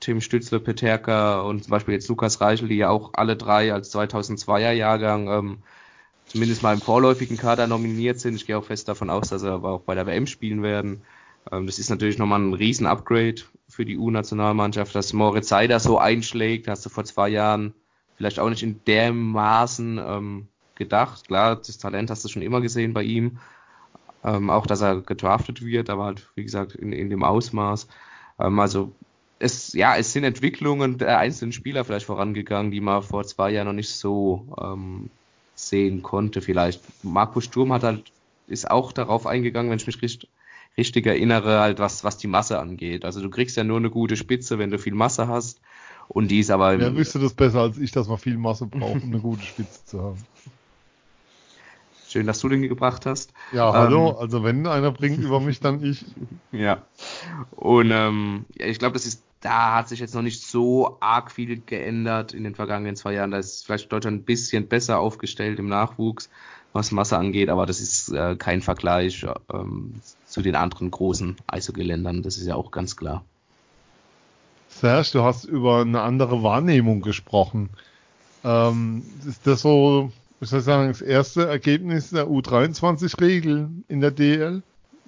Tim Stützle, Peterka und zum Beispiel jetzt Lukas Reichel, die ja auch alle drei als 2002er Jahrgang ähm, zumindest mal im vorläufigen Kader nominiert sind. Ich gehe auch fest davon aus, dass sie aber auch bei der WM spielen werden. Ähm, das ist natürlich nochmal ein riesen Upgrade für die U-Nationalmannschaft, dass Moritz Seider so einschlägt. Hast du vor zwei Jahren vielleicht auch nicht in dem Maßen ähm, gedacht. Klar, das Talent hast du schon immer gesehen bei ihm. Ähm, auch, dass er gedraftet wird, aber halt, wie gesagt, in, in dem Ausmaß. Ähm, also, es, ja, es sind Entwicklungen der einzelnen Spieler vielleicht vorangegangen, die man vor zwei Jahren noch nicht so ähm, sehen konnte, vielleicht. Markus Sturm hat halt, ist auch darauf eingegangen, wenn ich mich richtig, richtig erinnere, halt was, was die Masse angeht. Also du kriegst ja nur eine gute Spitze, wenn du viel Masse hast. Und die ist aber. Wer wüsste das besser als ich, dass man viel Masse braucht, um eine gute Spitze zu haben. Schön, dass du den gebracht hast. Ja, hallo. Ähm, also wenn einer bringt über mich, dann ich. Ja. Und ähm, ja, ich glaube, das ist, da hat sich jetzt noch nicht so arg viel geändert in den vergangenen zwei Jahren. Da ist vielleicht Deutschland ein bisschen besser aufgestellt im Nachwuchs. was Masse angeht, aber das ist äh, kein Vergleich ähm, zu den anderen großen Eishockey-Ländern, das ist ja auch ganz klar. Serge, du hast über eine andere Wahrnehmung gesprochen. Ähm, ist das so, ich soll sagen, das erste Ergebnis der U23-Regel in der DL?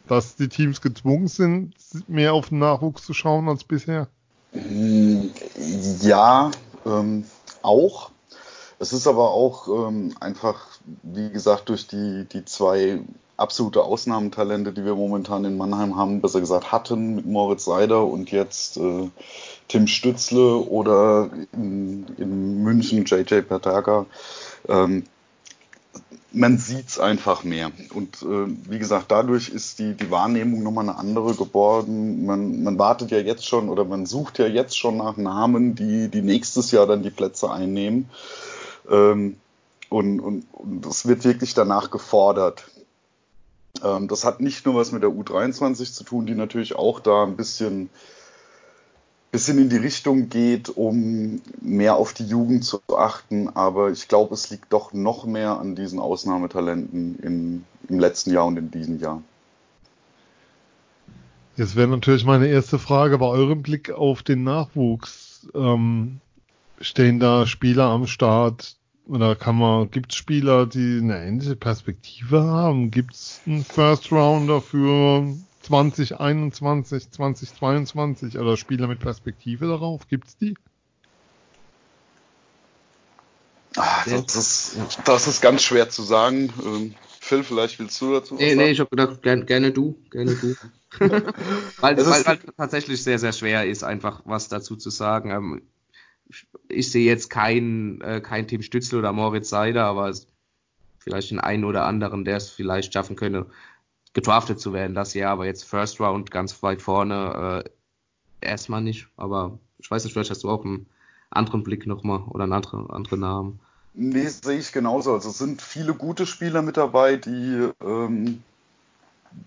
Dass die Teams gezwungen sind, mehr auf den Nachwuchs zu schauen als bisher? Ja, ähm, auch. Es ist aber auch ähm, einfach, wie gesagt, durch die, die zwei absolute Ausnahmetalente, die wir momentan in Mannheim haben, besser gesagt hatten mit Moritz Seider und jetzt äh, Tim Stützle oder in, in München JJ Pertaga. Ähm, man sieht's einfach mehr. Und äh, wie gesagt, dadurch ist die, die Wahrnehmung nochmal eine andere geworden. Man, man wartet ja jetzt schon oder man sucht ja jetzt schon nach Namen, die, die nächstes Jahr dann die Plätze einnehmen. Ähm, und, und, und das wird wirklich danach gefordert. Ähm, das hat nicht nur was mit der U23 zu tun, die natürlich auch da ein bisschen bisschen in die Richtung geht, um mehr auf die Jugend zu achten. Aber ich glaube, es liegt doch noch mehr an diesen Ausnahmetalenten in, im letzten Jahr und in diesem Jahr. Jetzt wäre natürlich meine erste Frage bei eurem Blick auf den Nachwuchs. Ähm, stehen da Spieler am Start oder kann man, gibt es Spieler, die eine ähnliche Perspektive haben? Gibt es einen First Rounder für 2021, 2022 oder Spieler mit Perspektive darauf? Gibt es die? Ah, das, ist, das ist ganz schwer zu sagen. Ähm, Phil, vielleicht willst du dazu was nee, sagen? Nee, ich habe gedacht, gerne, gerne du, gerne du. weil, weil, weil tatsächlich sehr, sehr schwer ist, einfach was dazu zu sagen. Ich sehe jetzt kein, äh, kein Team Stützel oder Moritz Seider, aber vielleicht den einen oder anderen, der es vielleicht schaffen könnte, gedraftet zu werden das Jahr, aber jetzt First Round ganz weit vorne äh, erstmal nicht. Aber ich weiß nicht, vielleicht hast du auch einen anderen Blick nochmal oder einen anderen, anderen Namen. Nee, sehe ich genauso. Also es sind viele gute Spieler mit dabei, die, ähm,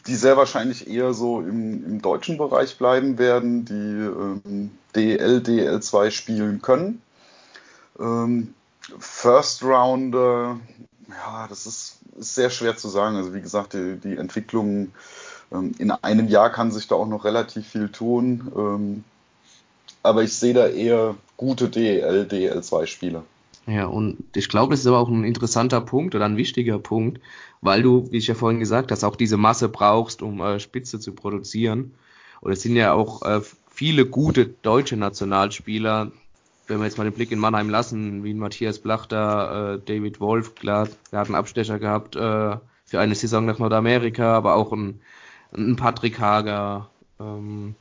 die sehr wahrscheinlich eher so im, im deutschen Bereich bleiben werden, die ähm, DL, DL2 spielen können. Ähm, First Rounder, ja, das ist ist sehr schwer zu sagen. Also wie gesagt, die, die Entwicklung ähm, in einem Jahr kann sich da auch noch relativ viel tun. Ähm, aber ich sehe da eher gute DEL, DEL2-Spieler. Ja, und ich glaube, das ist aber auch ein interessanter Punkt oder ein wichtiger Punkt, weil du, wie ich ja vorhin gesagt hast, auch diese Masse brauchst, um äh, Spitze zu produzieren. Und es sind ja auch äh, viele gute deutsche Nationalspieler wenn wir jetzt mal den Blick in Mannheim lassen, wie Matthias Blachter, äh, David Wolf, klar, der hat einen Abstecher gehabt äh, für eine Saison nach Nordamerika, aber auch ein, ein Patrick Hager ähm,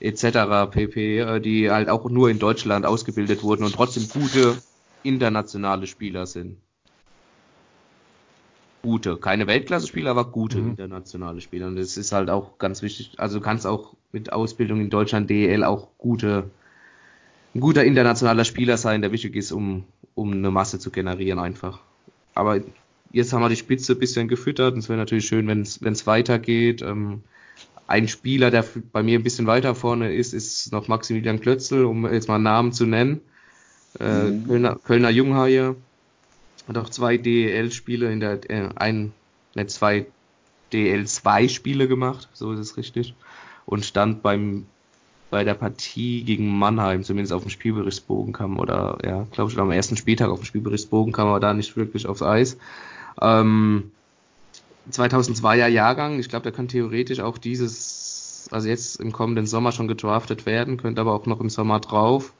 etc. pp, äh, die halt auch nur in Deutschland ausgebildet wurden und trotzdem gute internationale Spieler sind. Gute, keine Weltklasse-Spieler, aber gute mhm. internationale Spieler. Und das ist halt auch ganz wichtig. Also du kannst auch mit Ausbildung in Deutschland DEL auch gute ein guter internationaler Spieler sein, der wichtig ist, um, um eine Masse zu generieren einfach. Aber jetzt haben wir die Spitze ein bisschen gefüttert und es wäre natürlich schön, wenn es weitergeht. Ähm, ein Spieler, der bei mir ein bisschen weiter vorne ist, ist noch Maximilian Klötzl, um jetzt mal einen Namen zu nennen. Äh, mhm. Kölner, Kölner Junghaie. Hat auch zwei DEL-Spiele in der, äh, ein, ne, zwei DL2-Spiele gemacht, so ist es richtig. Und stand beim bei der Partie gegen Mannheim, zumindest auf dem Spielberichtsbogen kam, oder ja, glaube ich, am ersten Spieltag auf dem Spielberichtsbogen kam er da nicht wirklich aufs Eis. Ähm, 2002er Jahrgang, ich glaube, der kann theoretisch auch dieses, also jetzt im kommenden Sommer schon gedraftet werden, könnte aber auch noch im Sommer drauf.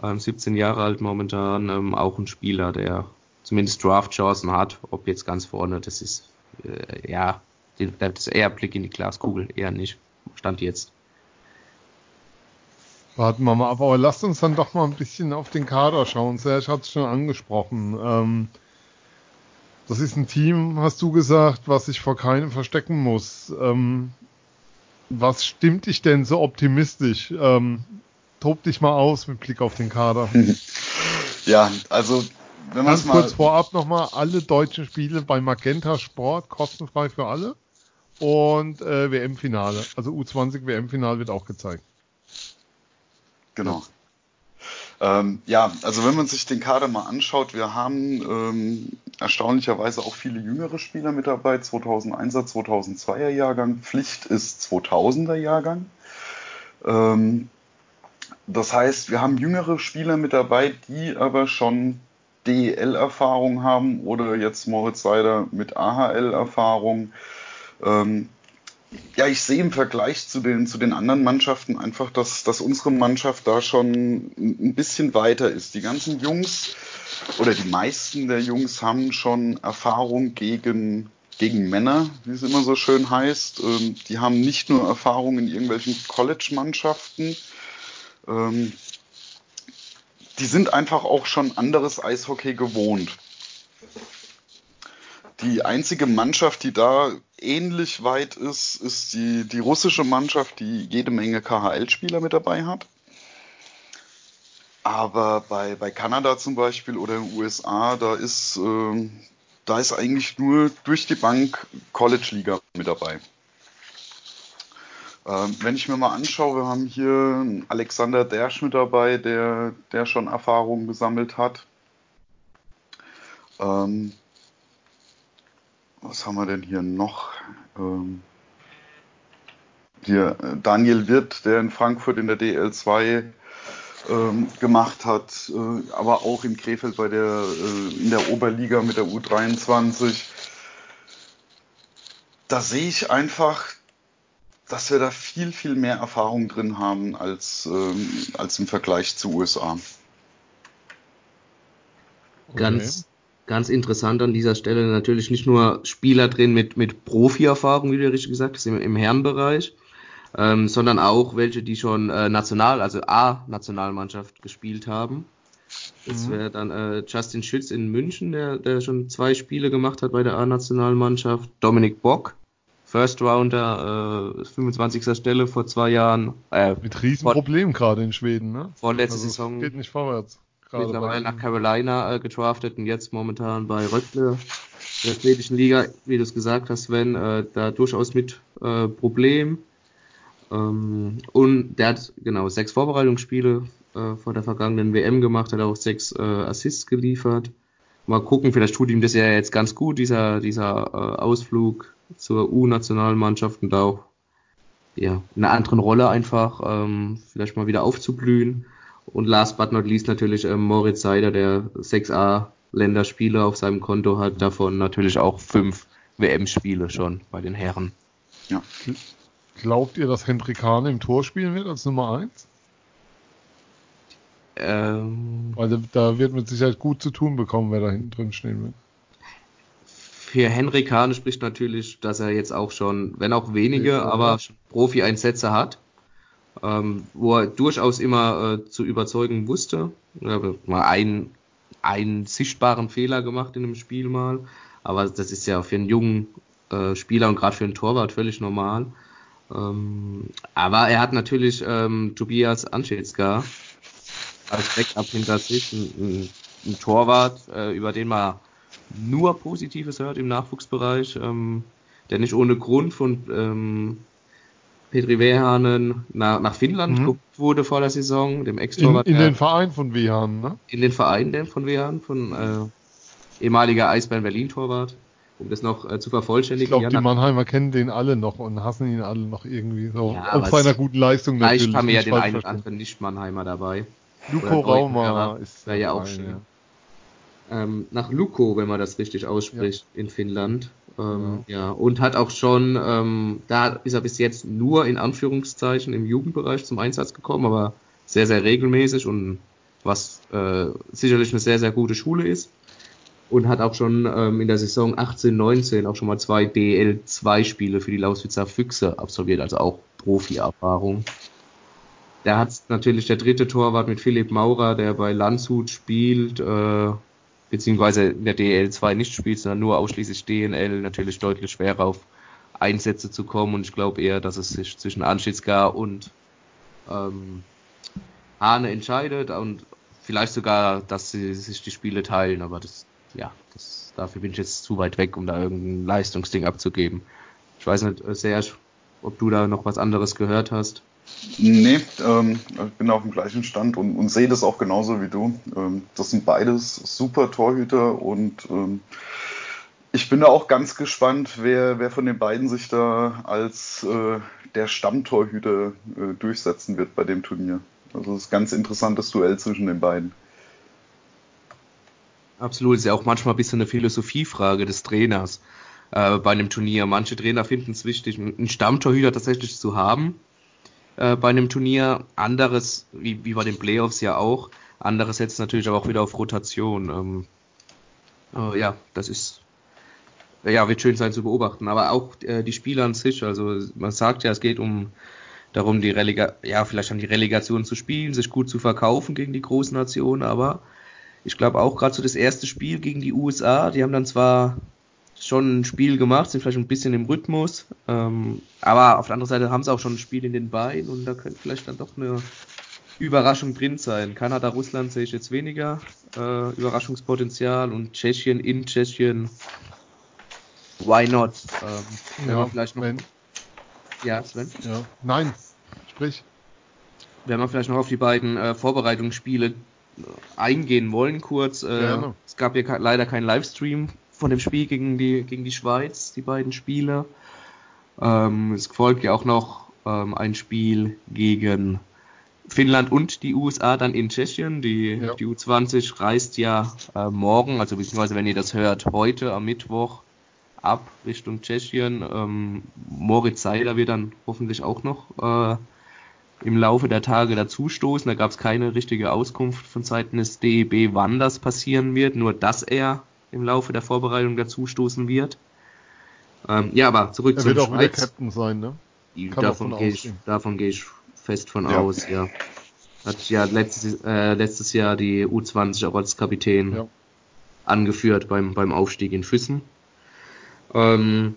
Ähm, 17 Jahre alt momentan, ähm, auch ein Spieler, der zumindest Draft-Chancen hat, ob jetzt ganz vorne, das ist, äh, ja, das ist eher Blick in die Glaskugel, eher nicht. Stand jetzt. Warten wir mal ab, aber lasst uns dann doch mal ein bisschen auf den Kader schauen. Serge hat es schon angesprochen. Ähm, das ist ein Team, hast du gesagt, was sich vor keinem verstecken muss. Ähm, was stimmt dich denn so optimistisch? Ähm, tob dich mal aus mit Blick auf den Kader. Ja, also wenn man Ganz mal kurz vorab nochmal alle deutschen Spiele bei Magenta Sport kostenfrei für alle und äh, WM-Finale, also U20 WM-Finale wird auch gezeigt. Genau. Ähm, ja, also wenn man sich den Kader mal anschaut, wir haben ähm, erstaunlicherweise auch viele jüngere Spieler mit dabei, 2001er, 2002er Jahrgang, Pflicht ist 2000er Jahrgang. Ähm, das heißt, wir haben jüngere Spieler mit dabei, die aber schon DEL-Erfahrung haben oder jetzt Moritz Seider mit AHL-Erfahrung. Ähm, ja, ich sehe im Vergleich zu den, zu den anderen Mannschaften einfach, dass, dass unsere Mannschaft da schon ein bisschen weiter ist. Die ganzen Jungs oder die meisten der Jungs haben schon Erfahrung gegen, gegen Männer, wie es immer so schön heißt. Ähm, die haben nicht nur Erfahrung in irgendwelchen College-Mannschaften. Ähm, die sind einfach auch schon anderes Eishockey gewohnt. Die einzige Mannschaft, die da ähnlich weit ist, ist die, die russische Mannschaft, die jede Menge KHL-Spieler mit dabei hat. Aber bei, bei Kanada zum Beispiel oder den USA, da ist, äh, da ist eigentlich nur durch die Bank College-Liga mit dabei. Ähm, wenn ich mir mal anschaue, wir haben hier Alexander Dersch mit dabei, der, der schon Erfahrungen gesammelt hat. Ähm, was haben wir denn hier noch? Ähm, hier äh, Daniel Wirth, der in Frankfurt in der DL2 ähm, gemacht hat, äh, aber auch in Krefeld bei der äh, in der Oberliga mit der U23. Da sehe ich einfach, dass wir da viel, viel mehr Erfahrung drin haben als, ähm, als im Vergleich zu USA. Ganz, ganz interessant an dieser Stelle natürlich nicht nur Spieler drin mit, mit Profi-Erfahrung, wie du richtig gesagt hast, im, im Herrenbereich, ähm, sondern auch welche, die schon äh, national, also A-Nationalmannschaft gespielt haben. Das mhm. wäre dann äh, Justin Schütz in München, der, der schon zwei Spiele gemacht hat bei der A-Nationalmannschaft. Dominik Bock, First Rounder, äh, 25. Stelle vor zwei Jahren. Äh, Mit Riesenproblemen gerade in Schweden, ne? Vorletzte also, Saison. Geht nicht vorwärts mittlerweile nach Carolina äh, gedraftet und jetzt momentan bei Röckle der schwedischen Liga, wie du es gesagt hast, Sven, äh, da durchaus mit äh, Problem. Ähm, und der hat genau sechs Vorbereitungsspiele äh, vor der vergangenen WM gemacht, hat auch sechs äh, Assists geliefert. Mal gucken, vielleicht tut ihm das ja jetzt ganz gut, dieser, dieser äh, Ausflug zur U-Nationalmannschaft und da auch ja, in einer anderen Rolle einfach ähm, vielleicht mal wieder aufzublühen. Und last but not least natürlich ähm, Moritz Seider, der 6a Länderspiele auf seinem Konto hat, davon natürlich auch fünf WM-Spiele schon bei den Herren. Ja. Glaubt ihr, dass Hendrik Hahn im Tor spielen wird als Nummer 1? Ähm, Weil da wird mit Sicherheit gut zu tun bekommen, wer da hinten drin stehen wird. Für Henrik Hahn spricht natürlich, dass er jetzt auch schon, wenn auch wenige, ja, aber Profi-Einsätze hat ähm, wo er durchaus immer äh, zu überzeugen wusste. Er hat mal einen, einen sichtbaren Fehler gemacht in einem Spiel mal, aber das ist ja für einen jungen äh, Spieler und gerade für einen Torwart völlig normal. Ähm, aber er hat natürlich ähm, Tobias Anschetska als Backup hinter sich, ein, ein, ein Torwart, äh, über den man nur Positives hört im Nachwuchsbereich, ähm, der nicht ohne Grund von ähm, Petri Wehanen nach, nach Finnland mhm. geguckt wurde vor der Saison, dem ex In, in den Verein von Wehanen, ne? In den Verein von Wehanen, von äh, ehemaliger Eisbären Berlin-Torwart, um das noch äh, zu vervollständigen. Ich glaube, die Mannheimer kennen den alle noch und hassen ihn alle noch irgendwie so. Ja, Ob seiner guten Leistung natürlich. Vielleicht haben wir ja den einen oder anderen Nicht-Mannheimer dabei. Luko Rauma ist ja auch schön. Ähm, nach Luko, wenn man das richtig ausspricht, ja. in Finnland. Ähm, ja. ja. und hat auch schon, ähm, da ist er bis jetzt nur in Anführungszeichen im Jugendbereich zum Einsatz gekommen, aber sehr, sehr regelmäßig und was äh, sicherlich eine sehr, sehr gute Schule ist. Und hat auch schon ähm, in der Saison 18, 19 auch schon mal zwei DL2-Spiele für die Lauswitzer Füchse absolviert, also auch Profi-Erfahrung. Da hat natürlich der dritte Torwart mit Philipp Maurer, der bei Landshut spielt, äh, beziehungsweise in der DL2 nicht spielt, sondern nur ausschließlich DNL, natürlich deutlich schwerer auf Einsätze zu kommen. Und ich glaube eher, dass es sich zwischen Anschitzka und ähm, Hane entscheidet und vielleicht sogar, dass sie sich die Spiele teilen, aber das, ja, das, dafür bin ich jetzt zu weit weg, um da irgendein Leistungsding abzugeben. Ich weiß nicht, Serge, ob du da noch was anderes gehört hast. Nee, ähm, ich bin auf dem gleichen Stand und, und sehe das auch genauso wie du. Ähm, das sind beides super Torhüter und ähm, ich bin da auch ganz gespannt, wer, wer von den beiden sich da als äh, der Stammtorhüter äh, durchsetzen wird bei dem Turnier. Also es ist ein ganz interessantes Duell zwischen den beiden. Absolut, ist ja auch manchmal ein bisschen eine Philosophiefrage des Trainers äh, bei einem Turnier. Manche Trainer finden es wichtig, einen Stammtorhüter tatsächlich zu haben äh, bei einem Turnier. Anderes, wie, wie bei den Playoffs ja auch, anderes setzt natürlich aber auch wieder auf Rotation. Ähm, äh, ja, das ist ja, wird schön sein zu beobachten. Aber auch äh, die Spieler an sich, also man sagt ja, es geht um darum, die Relega ja, vielleicht an die Relegation zu spielen, sich gut zu verkaufen gegen die großen Nationen, aber ich glaube auch gerade so das erste Spiel gegen die USA, die haben dann zwar schon ein Spiel gemacht, sind vielleicht ein bisschen im Rhythmus, ähm, aber auf der anderen Seite haben sie auch schon ein Spiel in den Beinen und da könnte vielleicht dann doch eine Überraschung drin sein. Kanada, Russland sehe ich jetzt weniger äh, Überraschungspotenzial und Tschechien in Tschechien, why not? Ähm, ja, vielleicht noch. Wenn, ja, Sven? Ja, nein, sprich. Wenn wir vielleicht noch auf die beiden äh, Vorbereitungsspiele eingehen wollen, kurz. Äh, es gab ja leider keinen Livestream von dem Spiel gegen die, gegen die Schweiz, die beiden Spiele. Ähm, es folgt ja auch noch ähm, ein Spiel gegen Finnland und die USA dann in Tschechien. Die, ja. die U20 reist ja äh, morgen, also beziehungsweise wenn ihr das hört, heute am Mittwoch ab Richtung Tschechien. Ähm, Moritz Seiler wird dann hoffentlich auch noch äh, im Laufe der Tage dazustoßen. Da gab es keine richtige Auskunft von Seiten des DEB, wann das passieren wird, nur dass er im Laufe der Vorbereitung dazustoßen wird. Ähm, ja, aber zurück er zum wird auch Schweiz. wieder Captain sein, ne? davon gehe ich, davon gehe ich fest von ja. aus, ja. Hat ja letztes, äh, letztes Jahr die U20 auch als Kapitän ja. angeführt beim, beim Aufstieg in Füssen. Ähm,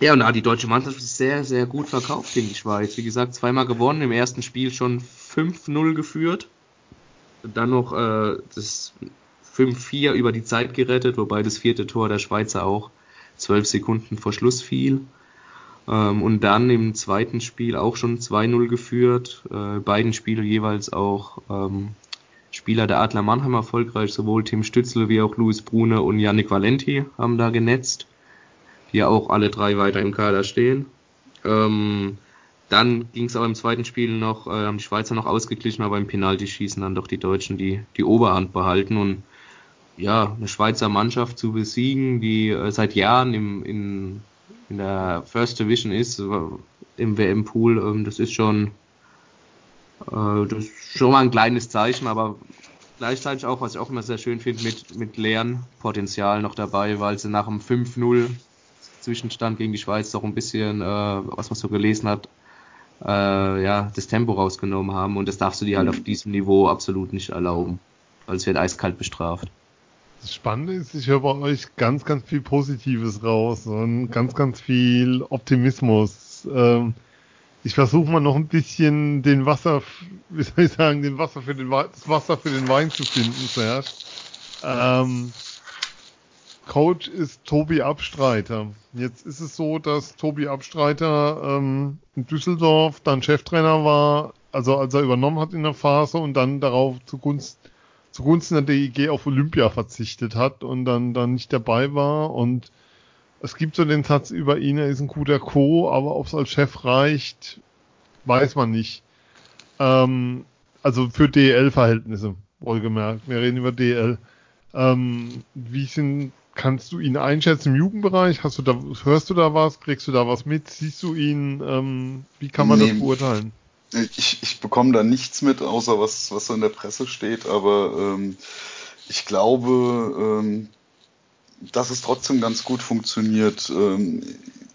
ja, und da hat die deutsche Mannschaft sehr, sehr gut verkauft gegen die Schweiz. Wie gesagt, zweimal gewonnen, im ersten Spiel schon 5-0 geführt. Dann noch äh, das 5-4 über die Zeit gerettet, wobei das vierte Tor der Schweizer auch 12 Sekunden vor Schluss fiel. Ähm, und dann im zweiten Spiel auch schon 2-0 geführt. Äh, beiden Spiele jeweils auch ähm, Spieler der Adler Mannheim erfolgreich, sowohl Tim Stützle wie auch Luis Brune und Yannick Valenti haben da genetzt die ja auch alle drei weiter im Kader stehen. Ähm, dann ging es aber im zweiten Spiel noch, äh, haben die Schweizer noch ausgeglichen, aber im Penalty-Schießen dann doch die Deutschen die, die Oberhand behalten und ja, eine Schweizer Mannschaft zu besiegen, die äh, seit Jahren im, in, in der First Division ist, äh, im WM-Pool, ähm, das ist schon, äh, das ist schon mal ein kleines Zeichen, aber gleichzeitig auch, was ich auch immer sehr schön finde, mit, mit Lernpotenzial noch dabei, weil sie nach dem 5-0 Zwischenstand gegen die Schweiz doch ein bisschen, äh, was man so gelesen hat, äh, ja, das Tempo rausgenommen haben und das darfst du dir halt auf diesem Niveau absolut nicht erlauben, weil es wird eiskalt bestraft. Das Spannende ist, ich höre bei euch ganz, ganz viel Positives raus und ganz, ganz viel Optimismus. Ähm, ich versuche mal noch ein bisschen den Wasser, wie soll ich sagen, den Wasser für den das Wasser für den Wein zu finden zuerst. Ähm, Coach ist Tobi Abstreiter. Jetzt ist es so, dass Tobi Abstreiter ähm, in Düsseldorf dann Cheftrainer war, also als er übernommen hat in der Phase und dann darauf zugunsten, zugunsten der DIG auf Olympia verzichtet hat und dann, dann nicht dabei war. Und es gibt so den Satz über ihn, er ist ein guter Co., aber ob es als Chef reicht, weiß man nicht. Ähm, also für DL-Verhältnisse, wohlgemerkt. Wir reden über DL. Ähm, wie sind Kannst du ihn einschätzen im Jugendbereich? Hast du da, hörst du da was? Kriegst du da was mit? Siehst du ihn? Ähm, wie kann man nee, das beurteilen? Ich, ich bekomme da nichts mit, außer was, was so in der Presse steht, aber ähm, ich glaube, ähm, dass es trotzdem ganz gut funktioniert. Ähm,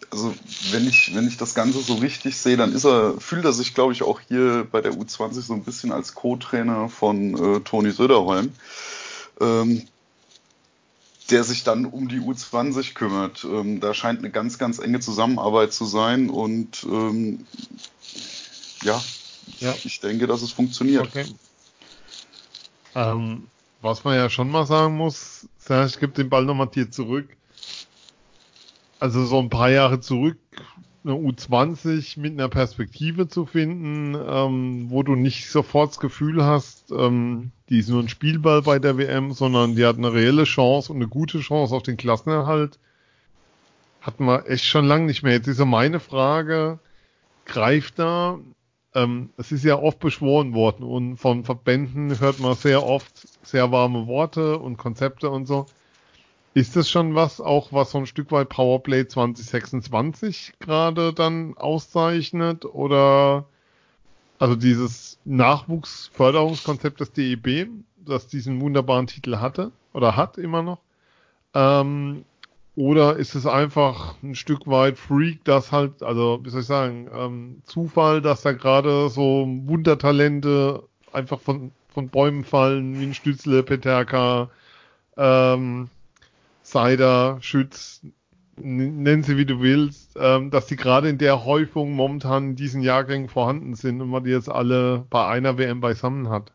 also wenn ich, wenn ich das Ganze so richtig sehe, dann ist er, fühlt er sich, glaube ich, auch hier bei der U20 so ein bisschen als Co-Trainer von äh, Toni Söderholm. Ähm, der sich dann um die U20 kümmert. Ähm, da scheint eine ganz, ganz enge Zusammenarbeit zu sein und ähm, ja, ja, ich denke, dass es funktioniert. Okay. Ähm, was man ja schon mal sagen muss, Serge, ich gebe den Ball nochmal dir zurück. Also so ein paar Jahre zurück eine U20 mit einer Perspektive zu finden, ähm, wo du nicht sofort das Gefühl hast, ähm, die ist nur ein Spielball bei der WM, sondern die hat eine reelle Chance und eine gute Chance auf den Klassenerhalt. Hatten wir echt schon lange nicht mehr. Jetzt ist ja meine Frage, greift da, ähm, es ist ja oft beschworen worden und von Verbänden hört man sehr oft sehr warme Worte und Konzepte und so. Ist das schon was, auch was so ein Stück weit Powerplay 2026 gerade dann auszeichnet? Oder also dieses Nachwuchsförderungskonzept des DEB, das diesen wunderbaren Titel hatte oder hat immer noch? Ähm, oder ist es einfach ein Stück weit Freak, dass halt, also wie soll ich sagen, ähm, Zufall, dass da gerade so Wundertalente einfach von, von Bäumen fallen, wie ein Stützle, Peterka, ähm, Cider, Schütz, nenn sie wie du willst, ähm, dass die gerade in der Häufung momentan in diesen Jahrgängen vorhanden sind und man die jetzt alle bei einer WM beisammen hat.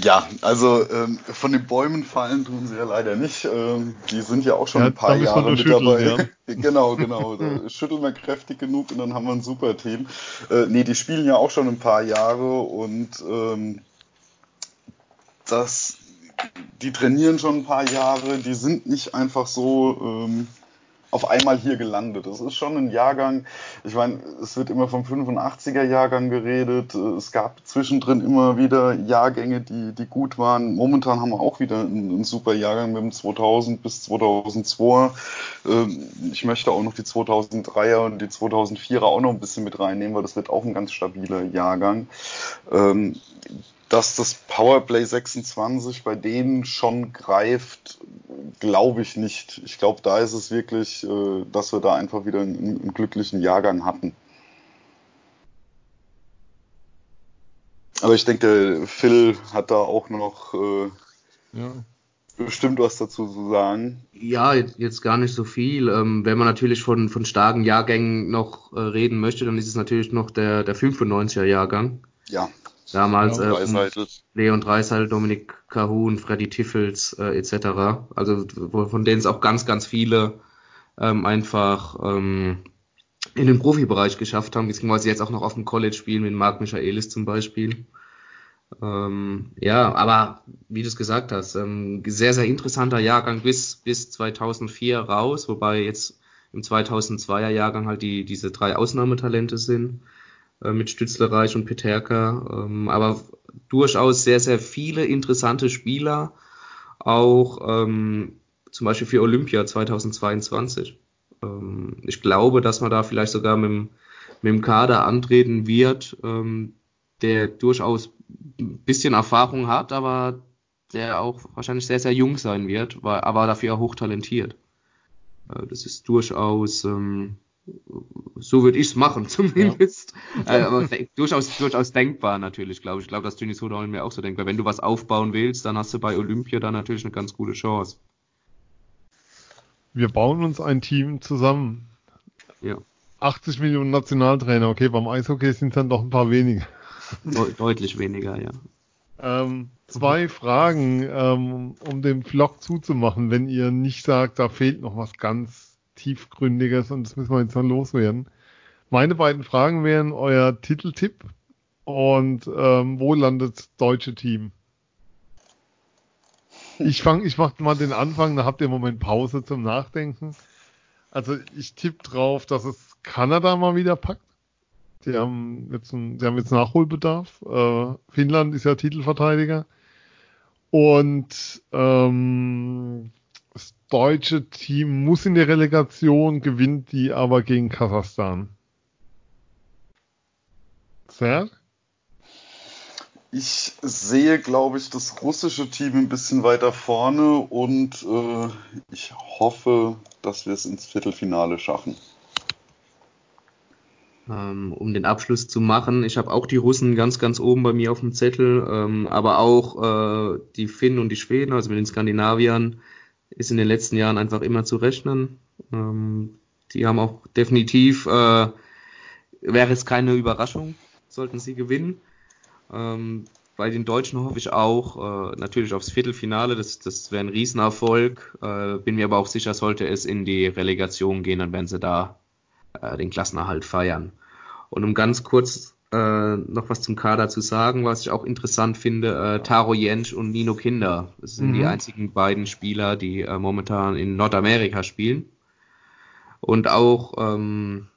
Ja, also ähm, von den Bäumen fallen tun sie ja leider nicht. Ähm, die sind ja auch schon ja, ein paar Jahre mit dabei. Ja. genau, genau. Da schütteln wir kräftig genug und dann haben wir ein super Team. Äh, nee, die spielen ja auch schon ein paar Jahre und ähm, das die trainieren schon ein paar Jahre, die sind nicht einfach so ähm, auf einmal hier gelandet. Das ist schon ein Jahrgang, ich meine, es wird immer vom 85er Jahrgang geredet, es gab zwischendrin immer wieder Jahrgänge, die, die gut waren. Momentan haben wir auch wieder einen, einen super Jahrgang mit dem 2000 bis 2002. Ähm, ich möchte auch noch die 2003er und die 2004er auch noch ein bisschen mit reinnehmen, weil das wird auch ein ganz stabiler Jahrgang. Dass das Powerplay 26 bei denen schon greift, glaube ich nicht. Ich glaube, da ist es wirklich, äh, dass wir da einfach wieder einen, einen glücklichen Jahrgang hatten. Aber ich denke, Phil hat da auch noch äh, ja. bestimmt was dazu zu sagen. Ja, jetzt gar nicht so viel. Ähm, wenn man natürlich von, von starken Jahrgängen noch äh, reden möchte, dann ist es natürlich noch der, der 95er Jahrgang. Ja. Damals ja, äh, Leon Dreiseitel, Dominik Kahun, Freddy Tiffels äh, etc. Also von denen es auch ganz, ganz viele ähm, einfach ähm, in den Profibereich geschafft haben, beziehungsweise jetzt auch noch auf dem College spielen, mit Marc Michaelis zum Beispiel. Ähm, ja, aber wie du es gesagt hast, ähm, sehr, sehr interessanter Jahrgang bis, bis 2004 raus, wobei jetzt im 2002er Jahrgang halt die, diese drei Ausnahmetalente sind. Äh, mit Stützlerreich und Peterka, ähm, aber durchaus sehr, sehr viele interessante Spieler, auch ähm, zum Beispiel für Olympia 2022. Ähm, ich glaube, dass man da vielleicht sogar mit, dem, mit dem Kader antreten wird, ähm, der durchaus ein bisschen Erfahrung hat, aber der auch wahrscheinlich sehr, sehr jung sein wird, war, aber dafür auch hochtalentiert. Äh, das ist durchaus ähm, so würde ich es machen, zumindest. Ja. Äh, aber durchaus, durchaus denkbar natürlich, glaube ich. Ich glaube, dass Dennis Hodahl mir auch so weil wenn du was aufbauen willst, dann hast du bei Olympia da natürlich eine ganz gute Chance. Wir bauen uns ein Team zusammen. Ja. 80 Millionen Nationaltrainer, okay, beim Eishockey sind es dann doch ein paar weniger. De deutlich weniger, ja. Ähm, zwei Fragen, ähm, um den Vlog zuzumachen, wenn ihr nicht sagt, da fehlt noch was ganz tiefgründiges und das müssen wir jetzt noch loswerden. Meine beiden Fragen wären euer Titeltipp und ähm, wo landet das deutsche Team? Ich fange, ich mache mal den Anfang, da habt ihr im Moment Pause zum Nachdenken. Also ich tippe drauf, dass es Kanada mal wieder packt. Die haben jetzt, ein, die haben jetzt Nachholbedarf. Äh, Finnland ist ja Titelverteidiger. Und ähm, deutsche Team muss in der Relegation, gewinnt die aber gegen Kasachstan. Sehr? Ich sehe, glaube ich, das russische Team ein bisschen weiter vorne und äh, ich hoffe, dass wir es ins Viertelfinale schaffen. Ähm, um den Abschluss zu machen, ich habe auch die Russen ganz, ganz oben bei mir auf dem Zettel, ähm, aber auch äh, die Finnen und die Schweden, also mit den Skandinaviern ist in den letzten Jahren einfach immer zu rechnen. Ähm, die haben auch definitiv, äh, wäre es keine Überraschung, sollten sie gewinnen. Ähm, bei den Deutschen hoffe ich auch äh, natürlich aufs Viertelfinale. Das, das wäre ein Riesenerfolg. Äh, bin mir aber auch sicher, sollte es in die Relegation gehen, dann werden sie da äh, den Klassenerhalt feiern. Und um ganz kurz äh, noch was zum Kader zu sagen, was ich auch interessant finde, äh, Taro Jensch und Nino Kinder. Das sind mhm. die einzigen beiden Spieler, die äh, momentan in Nordamerika spielen. Und auch ähm,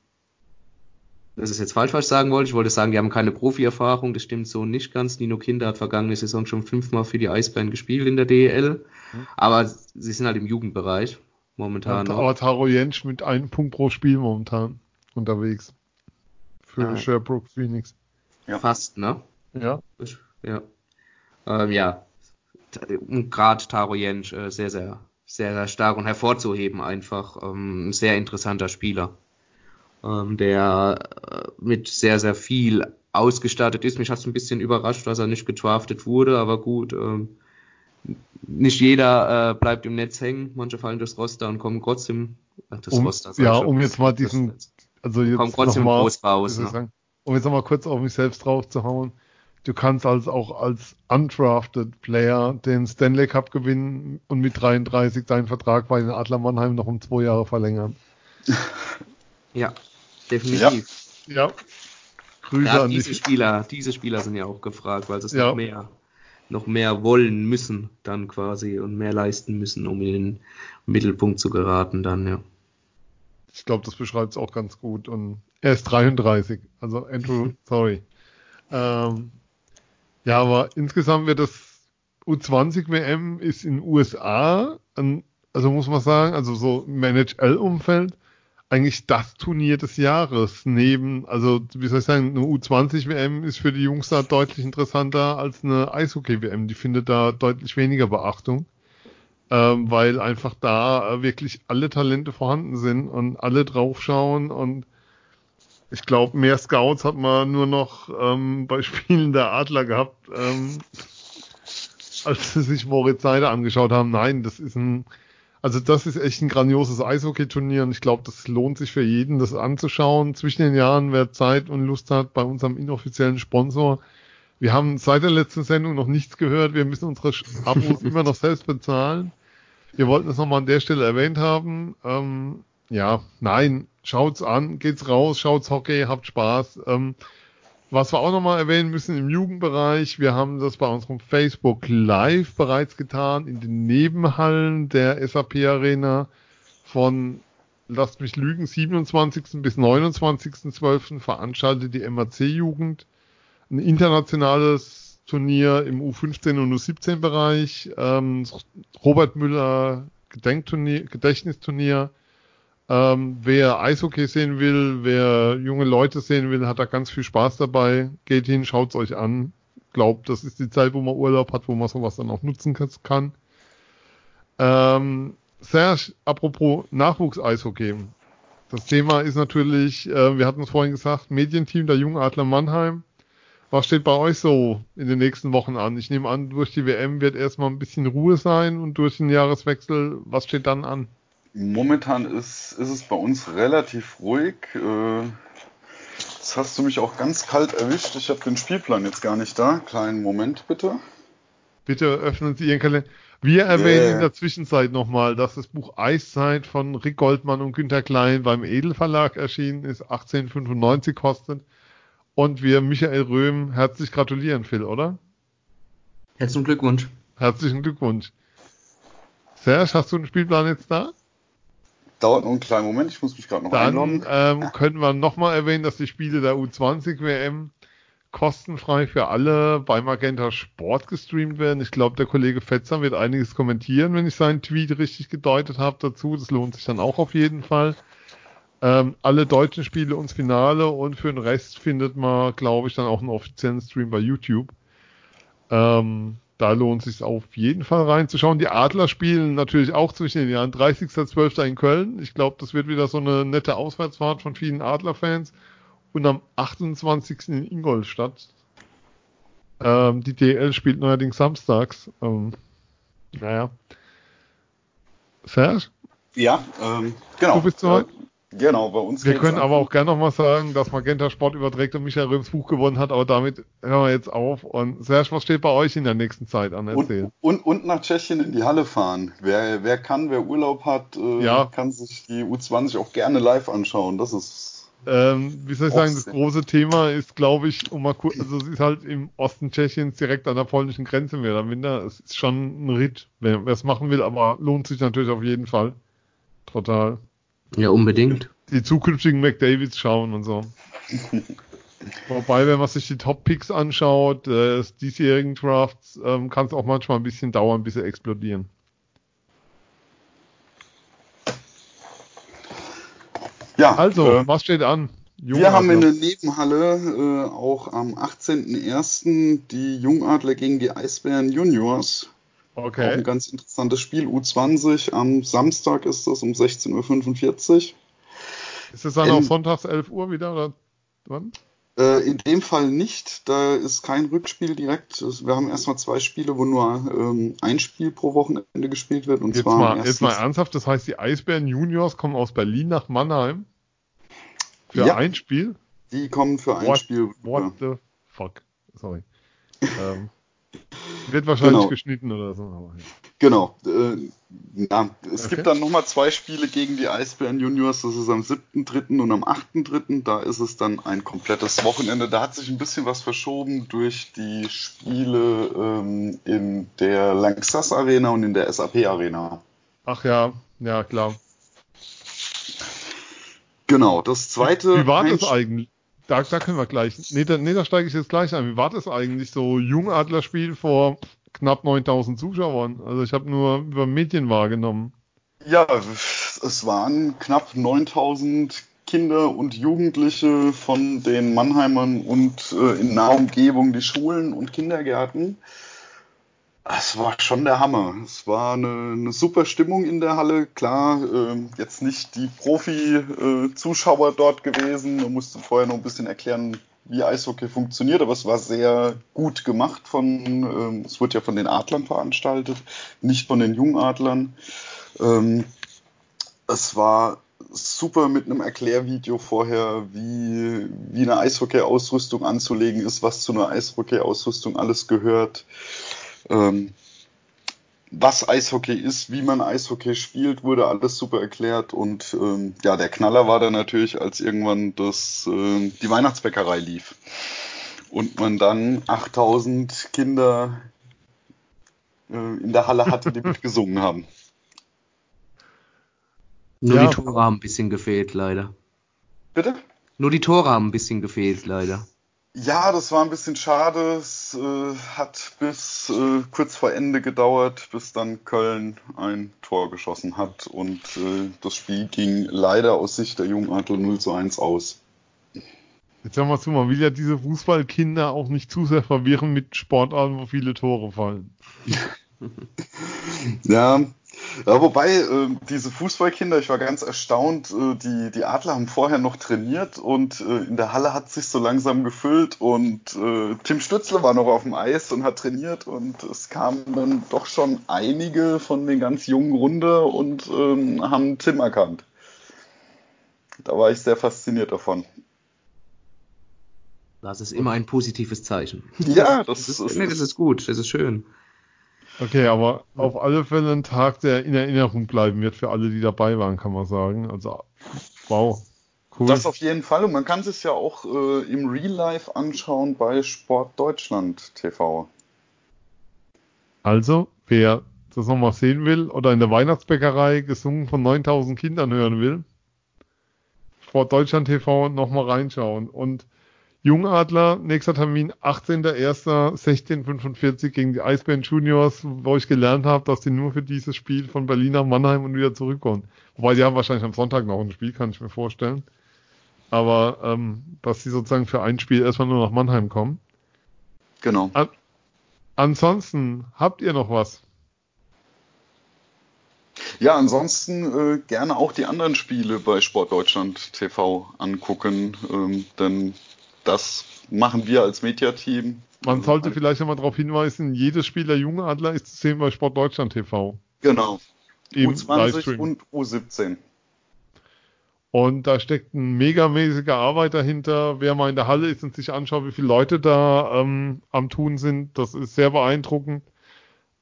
das ist jetzt falsch, was ich sagen wollte. Ich wollte sagen, die haben keine Profi-Erfahrung. Das stimmt so nicht ganz. Nino Kinder hat vergangene Saison schon fünfmal für die Eisbären gespielt in der DEL. Mhm. Aber sie sind halt im Jugendbereich momentan. Ja, aber Taro Jensch mit einem Punkt pro Spiel momentan unterwegs. Für ah. Sherbrooke Phoenix. Ja. Fast, ne? Ja. Ja. Ähm, ja. Und gerade Taro Jensch äh, sehr, sehr, sehr, sehr stark und hervorzuheben einfach. Ähm, ein sehr interessanter Spieler ähm, der äh, mit sehr, sehr viel ausgestattet ist. Mich hat es ein bisschen überrascht, dass er nicht getraftet wurde, aber gut, ähm, nicht jeder äh, bleibt im Netz hängen, manche fallen durchs Roster und kommen trotzdem ach, das um, Roster. Ja, um jetzt mal diesen, also jetzt kommen trotzdem mal, groß raus. Ne? Sagen, um jetzt nochmal kurz auf mich selbst drauf zu hauen. Du kannst also auch als undrafted Player den Stanley Cup gewinnen und mit 33 deinen Vertrag bei den Adler Mannheim noch um zwei Jahre verlängern. Ja, definitiv. Ja. ja. Grüße ja, an diese die. Spieler, diese Spieler sind ja auch gefragt, weil sie es ja. noch mehr, noch mehr wollen müssen dann quasi und mehr leisten müssen, um in den Mittelpunkt zu geraten dann, ja. Ich glaube, das beschreibt es auch ganz gut und er ist 33, also Andrew, sorry. Ähm, ja, aber insgesamt wird das U20 WM ist in USA, also muss man sagen, also so im NHL-Umfeld eigentlich das Turnier des Jahres. Neben, also wie soll ich sagen, eine U20-WM ist für die Jungs da deutlich interessanter als eine Eishockey-WM. Die findet da deutlich weniger Beachtung, ähm, weil einfach da wirklich alle Talente vorhanden sind und alle draufschauen und ich glaube, mehr Scouts hat man nur noch ähm, bei Spielen der Adler gehabt, ähm, als sie sich Moritz Seider angeschaut haben. Nein, das ist ein also das ist echt ein grandioses Eishockey-Turnier und ich glaube, das lohnt sich für jeden, das anzuschauen. Zwischen den Jahren, wer Zeit und Lust hat, bei unserem inoffiziellen Sponsor. Wir haben seit der letzten Sendung noch nichts gehört. Wir müssen unsere Abos immer noch selbst bezahlen. Wir wollten es nochmal an der Stelle erwähnt haben. Ähm, ja, nein, schaut's an, geht's raus, schaut's Hockey, habt Spaß. Ähm, was wir auch nochmal erwähnen müssen im Jugendbereich, wir haben das bei unserem Facebook Live bereits getan, in den Nebenhallen der SAP Arena von, lasst mich lügen, 27. bis 29.12. veranstaltet die MAC Jugend ein internationales Turnier im U15 und U17 Bereich, ähm, Robert Müller Gedenkturnier, Gedächtnisturnier, ähm, wer Eishockey sehen will, wer junge Leute sehen will, hat da ganz viel Spaß dabei. Geht hin, schaut's euch an. Glaubt, das ist die Zeit, wo man Urlaub hat, wo man sowas dann auch nutzen kann. Ähm, Serge, apropos Nachwuchs-Eishockey. Das Thema ist natürlich, äh, wir hatten es vorhin gesagt, Medienteam der Jungen Adler Mannheim. Was steht bei euch so in den nächsten Wochen an? Ich nehme an, durch die WM wird erstmal ein bisschen Ruhe sein und durch den Jahreswechsel, was steht dann an? Momentan ist, ist es bei uns relativ ruhig. Äh, jetzt hast du mich auch ganz kalt erwischt. Ich habe den Spielplan jetzt gar nicht da. Kleinen Moment bitte. Bitte öffnen Sie Ihren Kalender. Wir erwähnen yeah. in der Zwischenzeit nochmal, dass das Buch Eiszeit von Rick Goldmann und Günter Klein beim Edelverlag erschienen ist, 1895 kostet. Und wir Michael Röhm herzlich gratulieren, Phil, oder? Herzlichen Glückwunsch. Herzlichen Glückwunsch. Serge, hast du einen Spielplan jetzt da? Dauert noch einen kleinen Moment, ich muss mich gerade noch Dann, einloggen. Ähm, könnten wir nochmal erwähnen, dass die Spiele der U20 WM kostenfrei für alle bei Magenta Sport gestreamt werden. Ich glaube, der Kollege Fetzer wird einiges kommentieren, wenn ich seinen Tweet richtig gedeutet habe dazu. Das lohnt sich dann auch auf jeden Fall. Ähm, alle deutschen Spiele und Finale und für den Rest findet man, glaube ich, dann auch einen offiziellen Stream bei YouTube. Ähm, da lohnt es sich auf jeden Fall reinzuschauen. Die Adler spielen natürlich auch zwischen den Jahren 30.12. in Köln. Ich glaube, das wird wieder so eine nette Auswärtsfahrt von vielen Adlerfans. Und am 28. in Ingolstadt. Ähm, die DL spielt neuerdings samstags. Ähm, naja. Serge? Ja, ähm, genau. Du bist soweit? Genau, bei uns. Wir können aber auch gerne noch mal sagen, dass Magenta Sport überträgt und Michael Röms Buch gewonnen hat, aber damit hören wir jetzt auf. Und Serge, was steht bei euch in der nächsten Zeit an? Erzählen. Und, und, und nach Tschechien in die Halle fahren. Wer, wer kann, wer Urlaub hat, äh, ja. kann sich die U20 auch gerne live anschauen. Das ist ähm, wie soll ich sagen, das große Thema ist, glaube ich, um mal kurz, also es ist halt im Osten Tschechiens direkt an der polnischen Grenze mehr oder minder. Es ist schon ein Ritt, wer es machen will, aber lohnt sich natürlich auf jeden Fall. Total. Ja, unbedingt. Die zukünftigen McDavids schauen und so. Wobei, wenn man sich die Top-Picks anschaut, äh, des diesjährigen Drafts, ähm, kann es auch manchmal ein bisschen dauern, bis sie explodieren. Ja, also, äh, was steht an? Jungadler. Wir haben in der Nebenhalle äh, auch am 18.01. die Jungadler gegen die Eisbären Juniors. Okay. Auch ein ganz interessantes Spiel. U20 am Samstag ist das um 16.45 Uhr. Ist es dann auch sonntags 11 Uhr wieder oder wann? Äh, in dem Fall nicht. Da ist kein Rückspiel direkt. Wir haben erstmal zwei Spiele, wo nur ähm, ein Spiel pro Wochenende gespielt wird. Und jetzt, zwar mal, jetzt mal ernsthaft, das heißt, die Eisbären Juniors kommen aus Berlin nach Mannheim für ja. ein Spiel? Die kommen für ein what, Spiel. What the fuck? Sorry. ähm, wird wahrscheinlich genau. geschnitten oder so. Aber, ja. Genau. Äh, na, es okay. gibt dann nochmal zwei Spiele gegen die Eisbären Juniors. Das ist am 7.3. und am 8.3. Da ist es dann ein komplettes Wochenende. Da hat sich ein bisschen was verschoben durch die Spiele ähm, in der Lanxess Arena und in der SAP Arena. Ach ja, ja klar. Genau, das zweite. Wie war das eigentlich? Da, da können wir gleich. Nee da, nee, da steige ich jetzt gleich ein. Wie war das eigentlich so Jungadlerspiel vor knapp 9000 Zuschauern? Also ich habe nur über Medien wahrgenommen. Ja, es waren knapp 9000 Kinder und Jugendliche von den Mannheimern und äh, in naher Umgebung die Schulen und Kindergärten. Es war schon der Hammer. Es war eine, eine super Stimmung in der Halle. Klar, äh, jetzt nicht die Profi-Zuschauer äh, dort gewesen. Man musste vorher noch ein bisschen erklären, wie Eishockey funktioniert, aber es war sehr gut gemacht von, äh, es wurde ja von den Adlern veranstaltet, nicht von den Jungadlern. Ähm, es war super mit einem Erklärvideo vorher, wie, wie eine Eishockey-Ausrüstung anzulegen ist, was zu einer Eishockey-Ausrüstung alles gehört ähm, was Eishockey ist, wie man Eishockey spielt, wurde alles super erklärt. Und ähm, ja, der Knaller war dann natürlich, als irgendwann das, äh, die Weihnachtsbäckerei lief. Und man dann 8000 Kinder äh, in der Halle hatte, die mitgesungen haben. Nur ja. die Tore haben ein bisschen gefehlt, leider. Bitte? Nur die Tore haben ein bisschen gefehlt, leider. Ja, das war ein bisschen schade. Es äh, hat bis äh, kurz vor Ende gedauert, bis dann Köln ein Tor geschossen hat. Und äh, das Spiel ging leider aus Sicht der Jungadler 0 zu 1 aus. Jetzt sagen wir zu, man will ja diese Fußballkinder auch nicht zu sehr verwirren mit Sportarten, wo viele Tore fallen. ja, ja, wobei, äh, diese Fußballkinder, ich war ganz erstaunt, äh, die, die Adler haben vorher noch trainiert und äh, in der Halle hat sich so langsam gefüllt und äh, Tim Stützle war noch auf dem Eis und hat trainiert und es kamen dann doch schon einige von den ganz jungen Runde und ähm, haben Tim erkannt. Da war ich sehr fasziniert davon. Das ist immer ein positives Zeichen. Ja, das, das, ist, nee, das ist gut, das ist schön. Okay, aber auf alle Fälle ein Tag, der in Erinnerung bleiben wird für alle, die dabei waren, kann man sagen. Also, wow. Cool. Das auf jeden Fall. Und man kann es ja auch äh, im Real Life anschauen bei Sport Deutschland TV. Also, wer das nochmal sehen will oder in der Weihnachtsbäckerei gesungen von 9000 Kindern hören will, Sport Deutschland TV nochmal reinschauen. Und Jungadler, nächster Termin 18.01.1645 gegen die Eisbären Juniors, wo ich gelernt habe, dass die nur für dieses Spiel von Berlin nach Mannheim und wieder zurückkommen. Wobei die haben wahrscheinlich am Sonntag noch ein Spiel, kann ich mir vorstellen. Aber ähm, dass sie sozusagen für ein Spiel erstmal nur nach Mannheim kommen. Genau. An ansonsten, habt ihr noch was? Ja, ansonsten äh, gerne auch die anderen Spiele bei Sportdeutschland TV angucken, ähm, denn das machen wir als Mediateam. Man sollte vielleicht einmal darauf hinweisen, jedes Spiel der Junge Adler ist zu sehen bei Sport Deutschland TV. Genau. U20 und U17. Und da steckt ein megamäßiger Arbeit dahinter. Wer mal in der Halle ist und sich anschaut, wie viele Leute da ähm, am Tun sind, das ist sehr beeindruckend.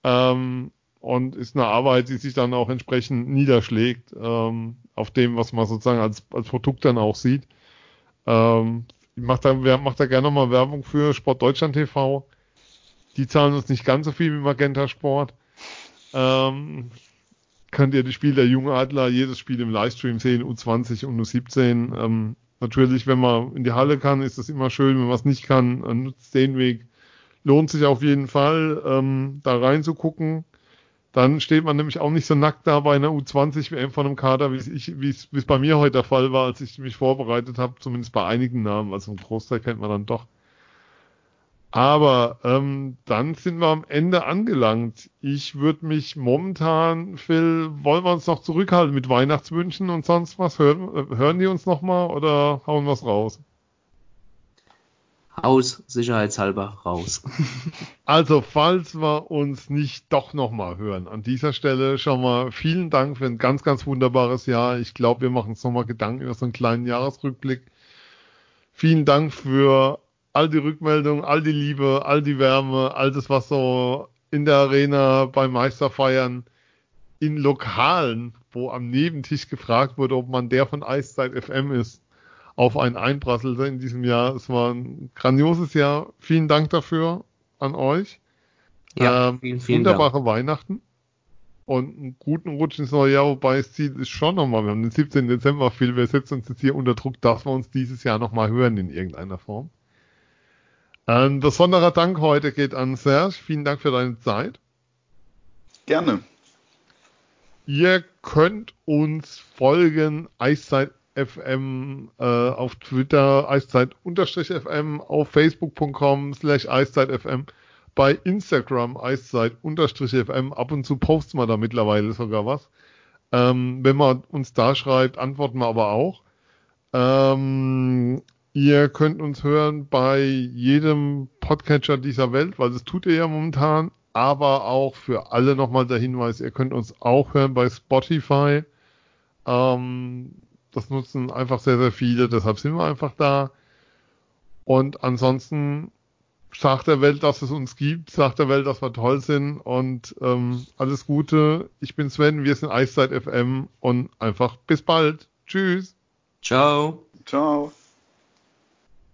Ähm, und ist eine Arbeit, die sich dann auch entsprechend niederschlägt ähm, auf dem, was man sozusagen als, als Produkt dann auch sieht. Ähm, ich mache da, mach da gerne mal Werbung für Sport Deutschland TV. Die zahlen uns nicht ganz so viel wie Magenta Sport. Ähm, könnt ihr das Spiel der Jungen Adler, jedes Spiel im Livestream sehen, U20 und U17. Ähm, natürlich, wenn man in die Halle kann, ist das immer schön. Wenn man es nicht kann, nutzt den Weg. Lohnt sich auf jeden Fall, ähm, da reinzugucken. Dann steht man nämlich auch nicht so nackt da bei einer U20-WM von einem Kader, wie es bei mir heute der Fall war, als ich mich vorbereitet habe, zumindest bei einigen Namen. Also einen Großteil kennt man dann doch. Aber ähm, dann sind wir am Ende angelangt. Ich würde mich momentan, Phil, wollen wir uns noch zurückhalten mit Weihnachtswünschen und sonst was? Hören, hören die uns nochmal oder hauen wir es raus? Haus sicherheitshalber raus. also, falls wir uns nicht doch nochmal hören, an dieser Stelle schon mal vielen Dank für ein ganz, ganz wunderbares Jahr. Ich glaube, wir machen uns nochmal Gedanken über so einen kleinen Jahresrückblick. Vielen Dank für all die Rückmeldungen, all die Liebe, all die Wärme, all das, was so in der Arena beim Meisterfeiern in Lokalen, wo am Nebentisch gefragt wurde, ob man der von Eiszeit FM ist, auf einen einprasselte in diesem Jahr. Es war ein grandioses Jahr. Vielen Dank dafür an euch. Ja, ähm, vielen, vielen wunderbare Dank. Weihnachten und einen guten Rutsch ins neue Jahr, wobei das Ziel ist schon nochmal, wir haben den 17. Dezember viel, wir setzen uns jetzt hier unter Druck, dass wir uns dieses Jahr nochmal hören in irgendeiner Form. Ein besonderer Dank heute geht an Serge. Vielen Dank für deine Zeit. Gerne. Ihr könnt uns folgen, Eiszeit FM äh, auf Twitter, Eiszeit-FM, auf Facebook.com slash Eiszeit-FM, bei Instagram Eiszeit-FM, ab und zu posten wir da mittlerweile sogar was. Ähm, wenn man uns da schreibt, antworten wir aber auch. Ähm, Ihr könnt uns hören bei jedem Podcatcher dieser Welt, weil das tut ihr ja momentan, aber auch für alle nochmal der Hinweis, ihr könnt uns auch hören bei Spotify. Ähm, das nutzen einfach sehr, sehr viele, deshalb sind wir einfach da. Und ansonsten sagt der Welt, dass es uns gibt, sagt der Welt, dass wir toll sind und ähm, alles Gute. Ich bin Sven, wir sind Eiszeit FM und einfach bis bald. Tschüss. Ciao. Ciao.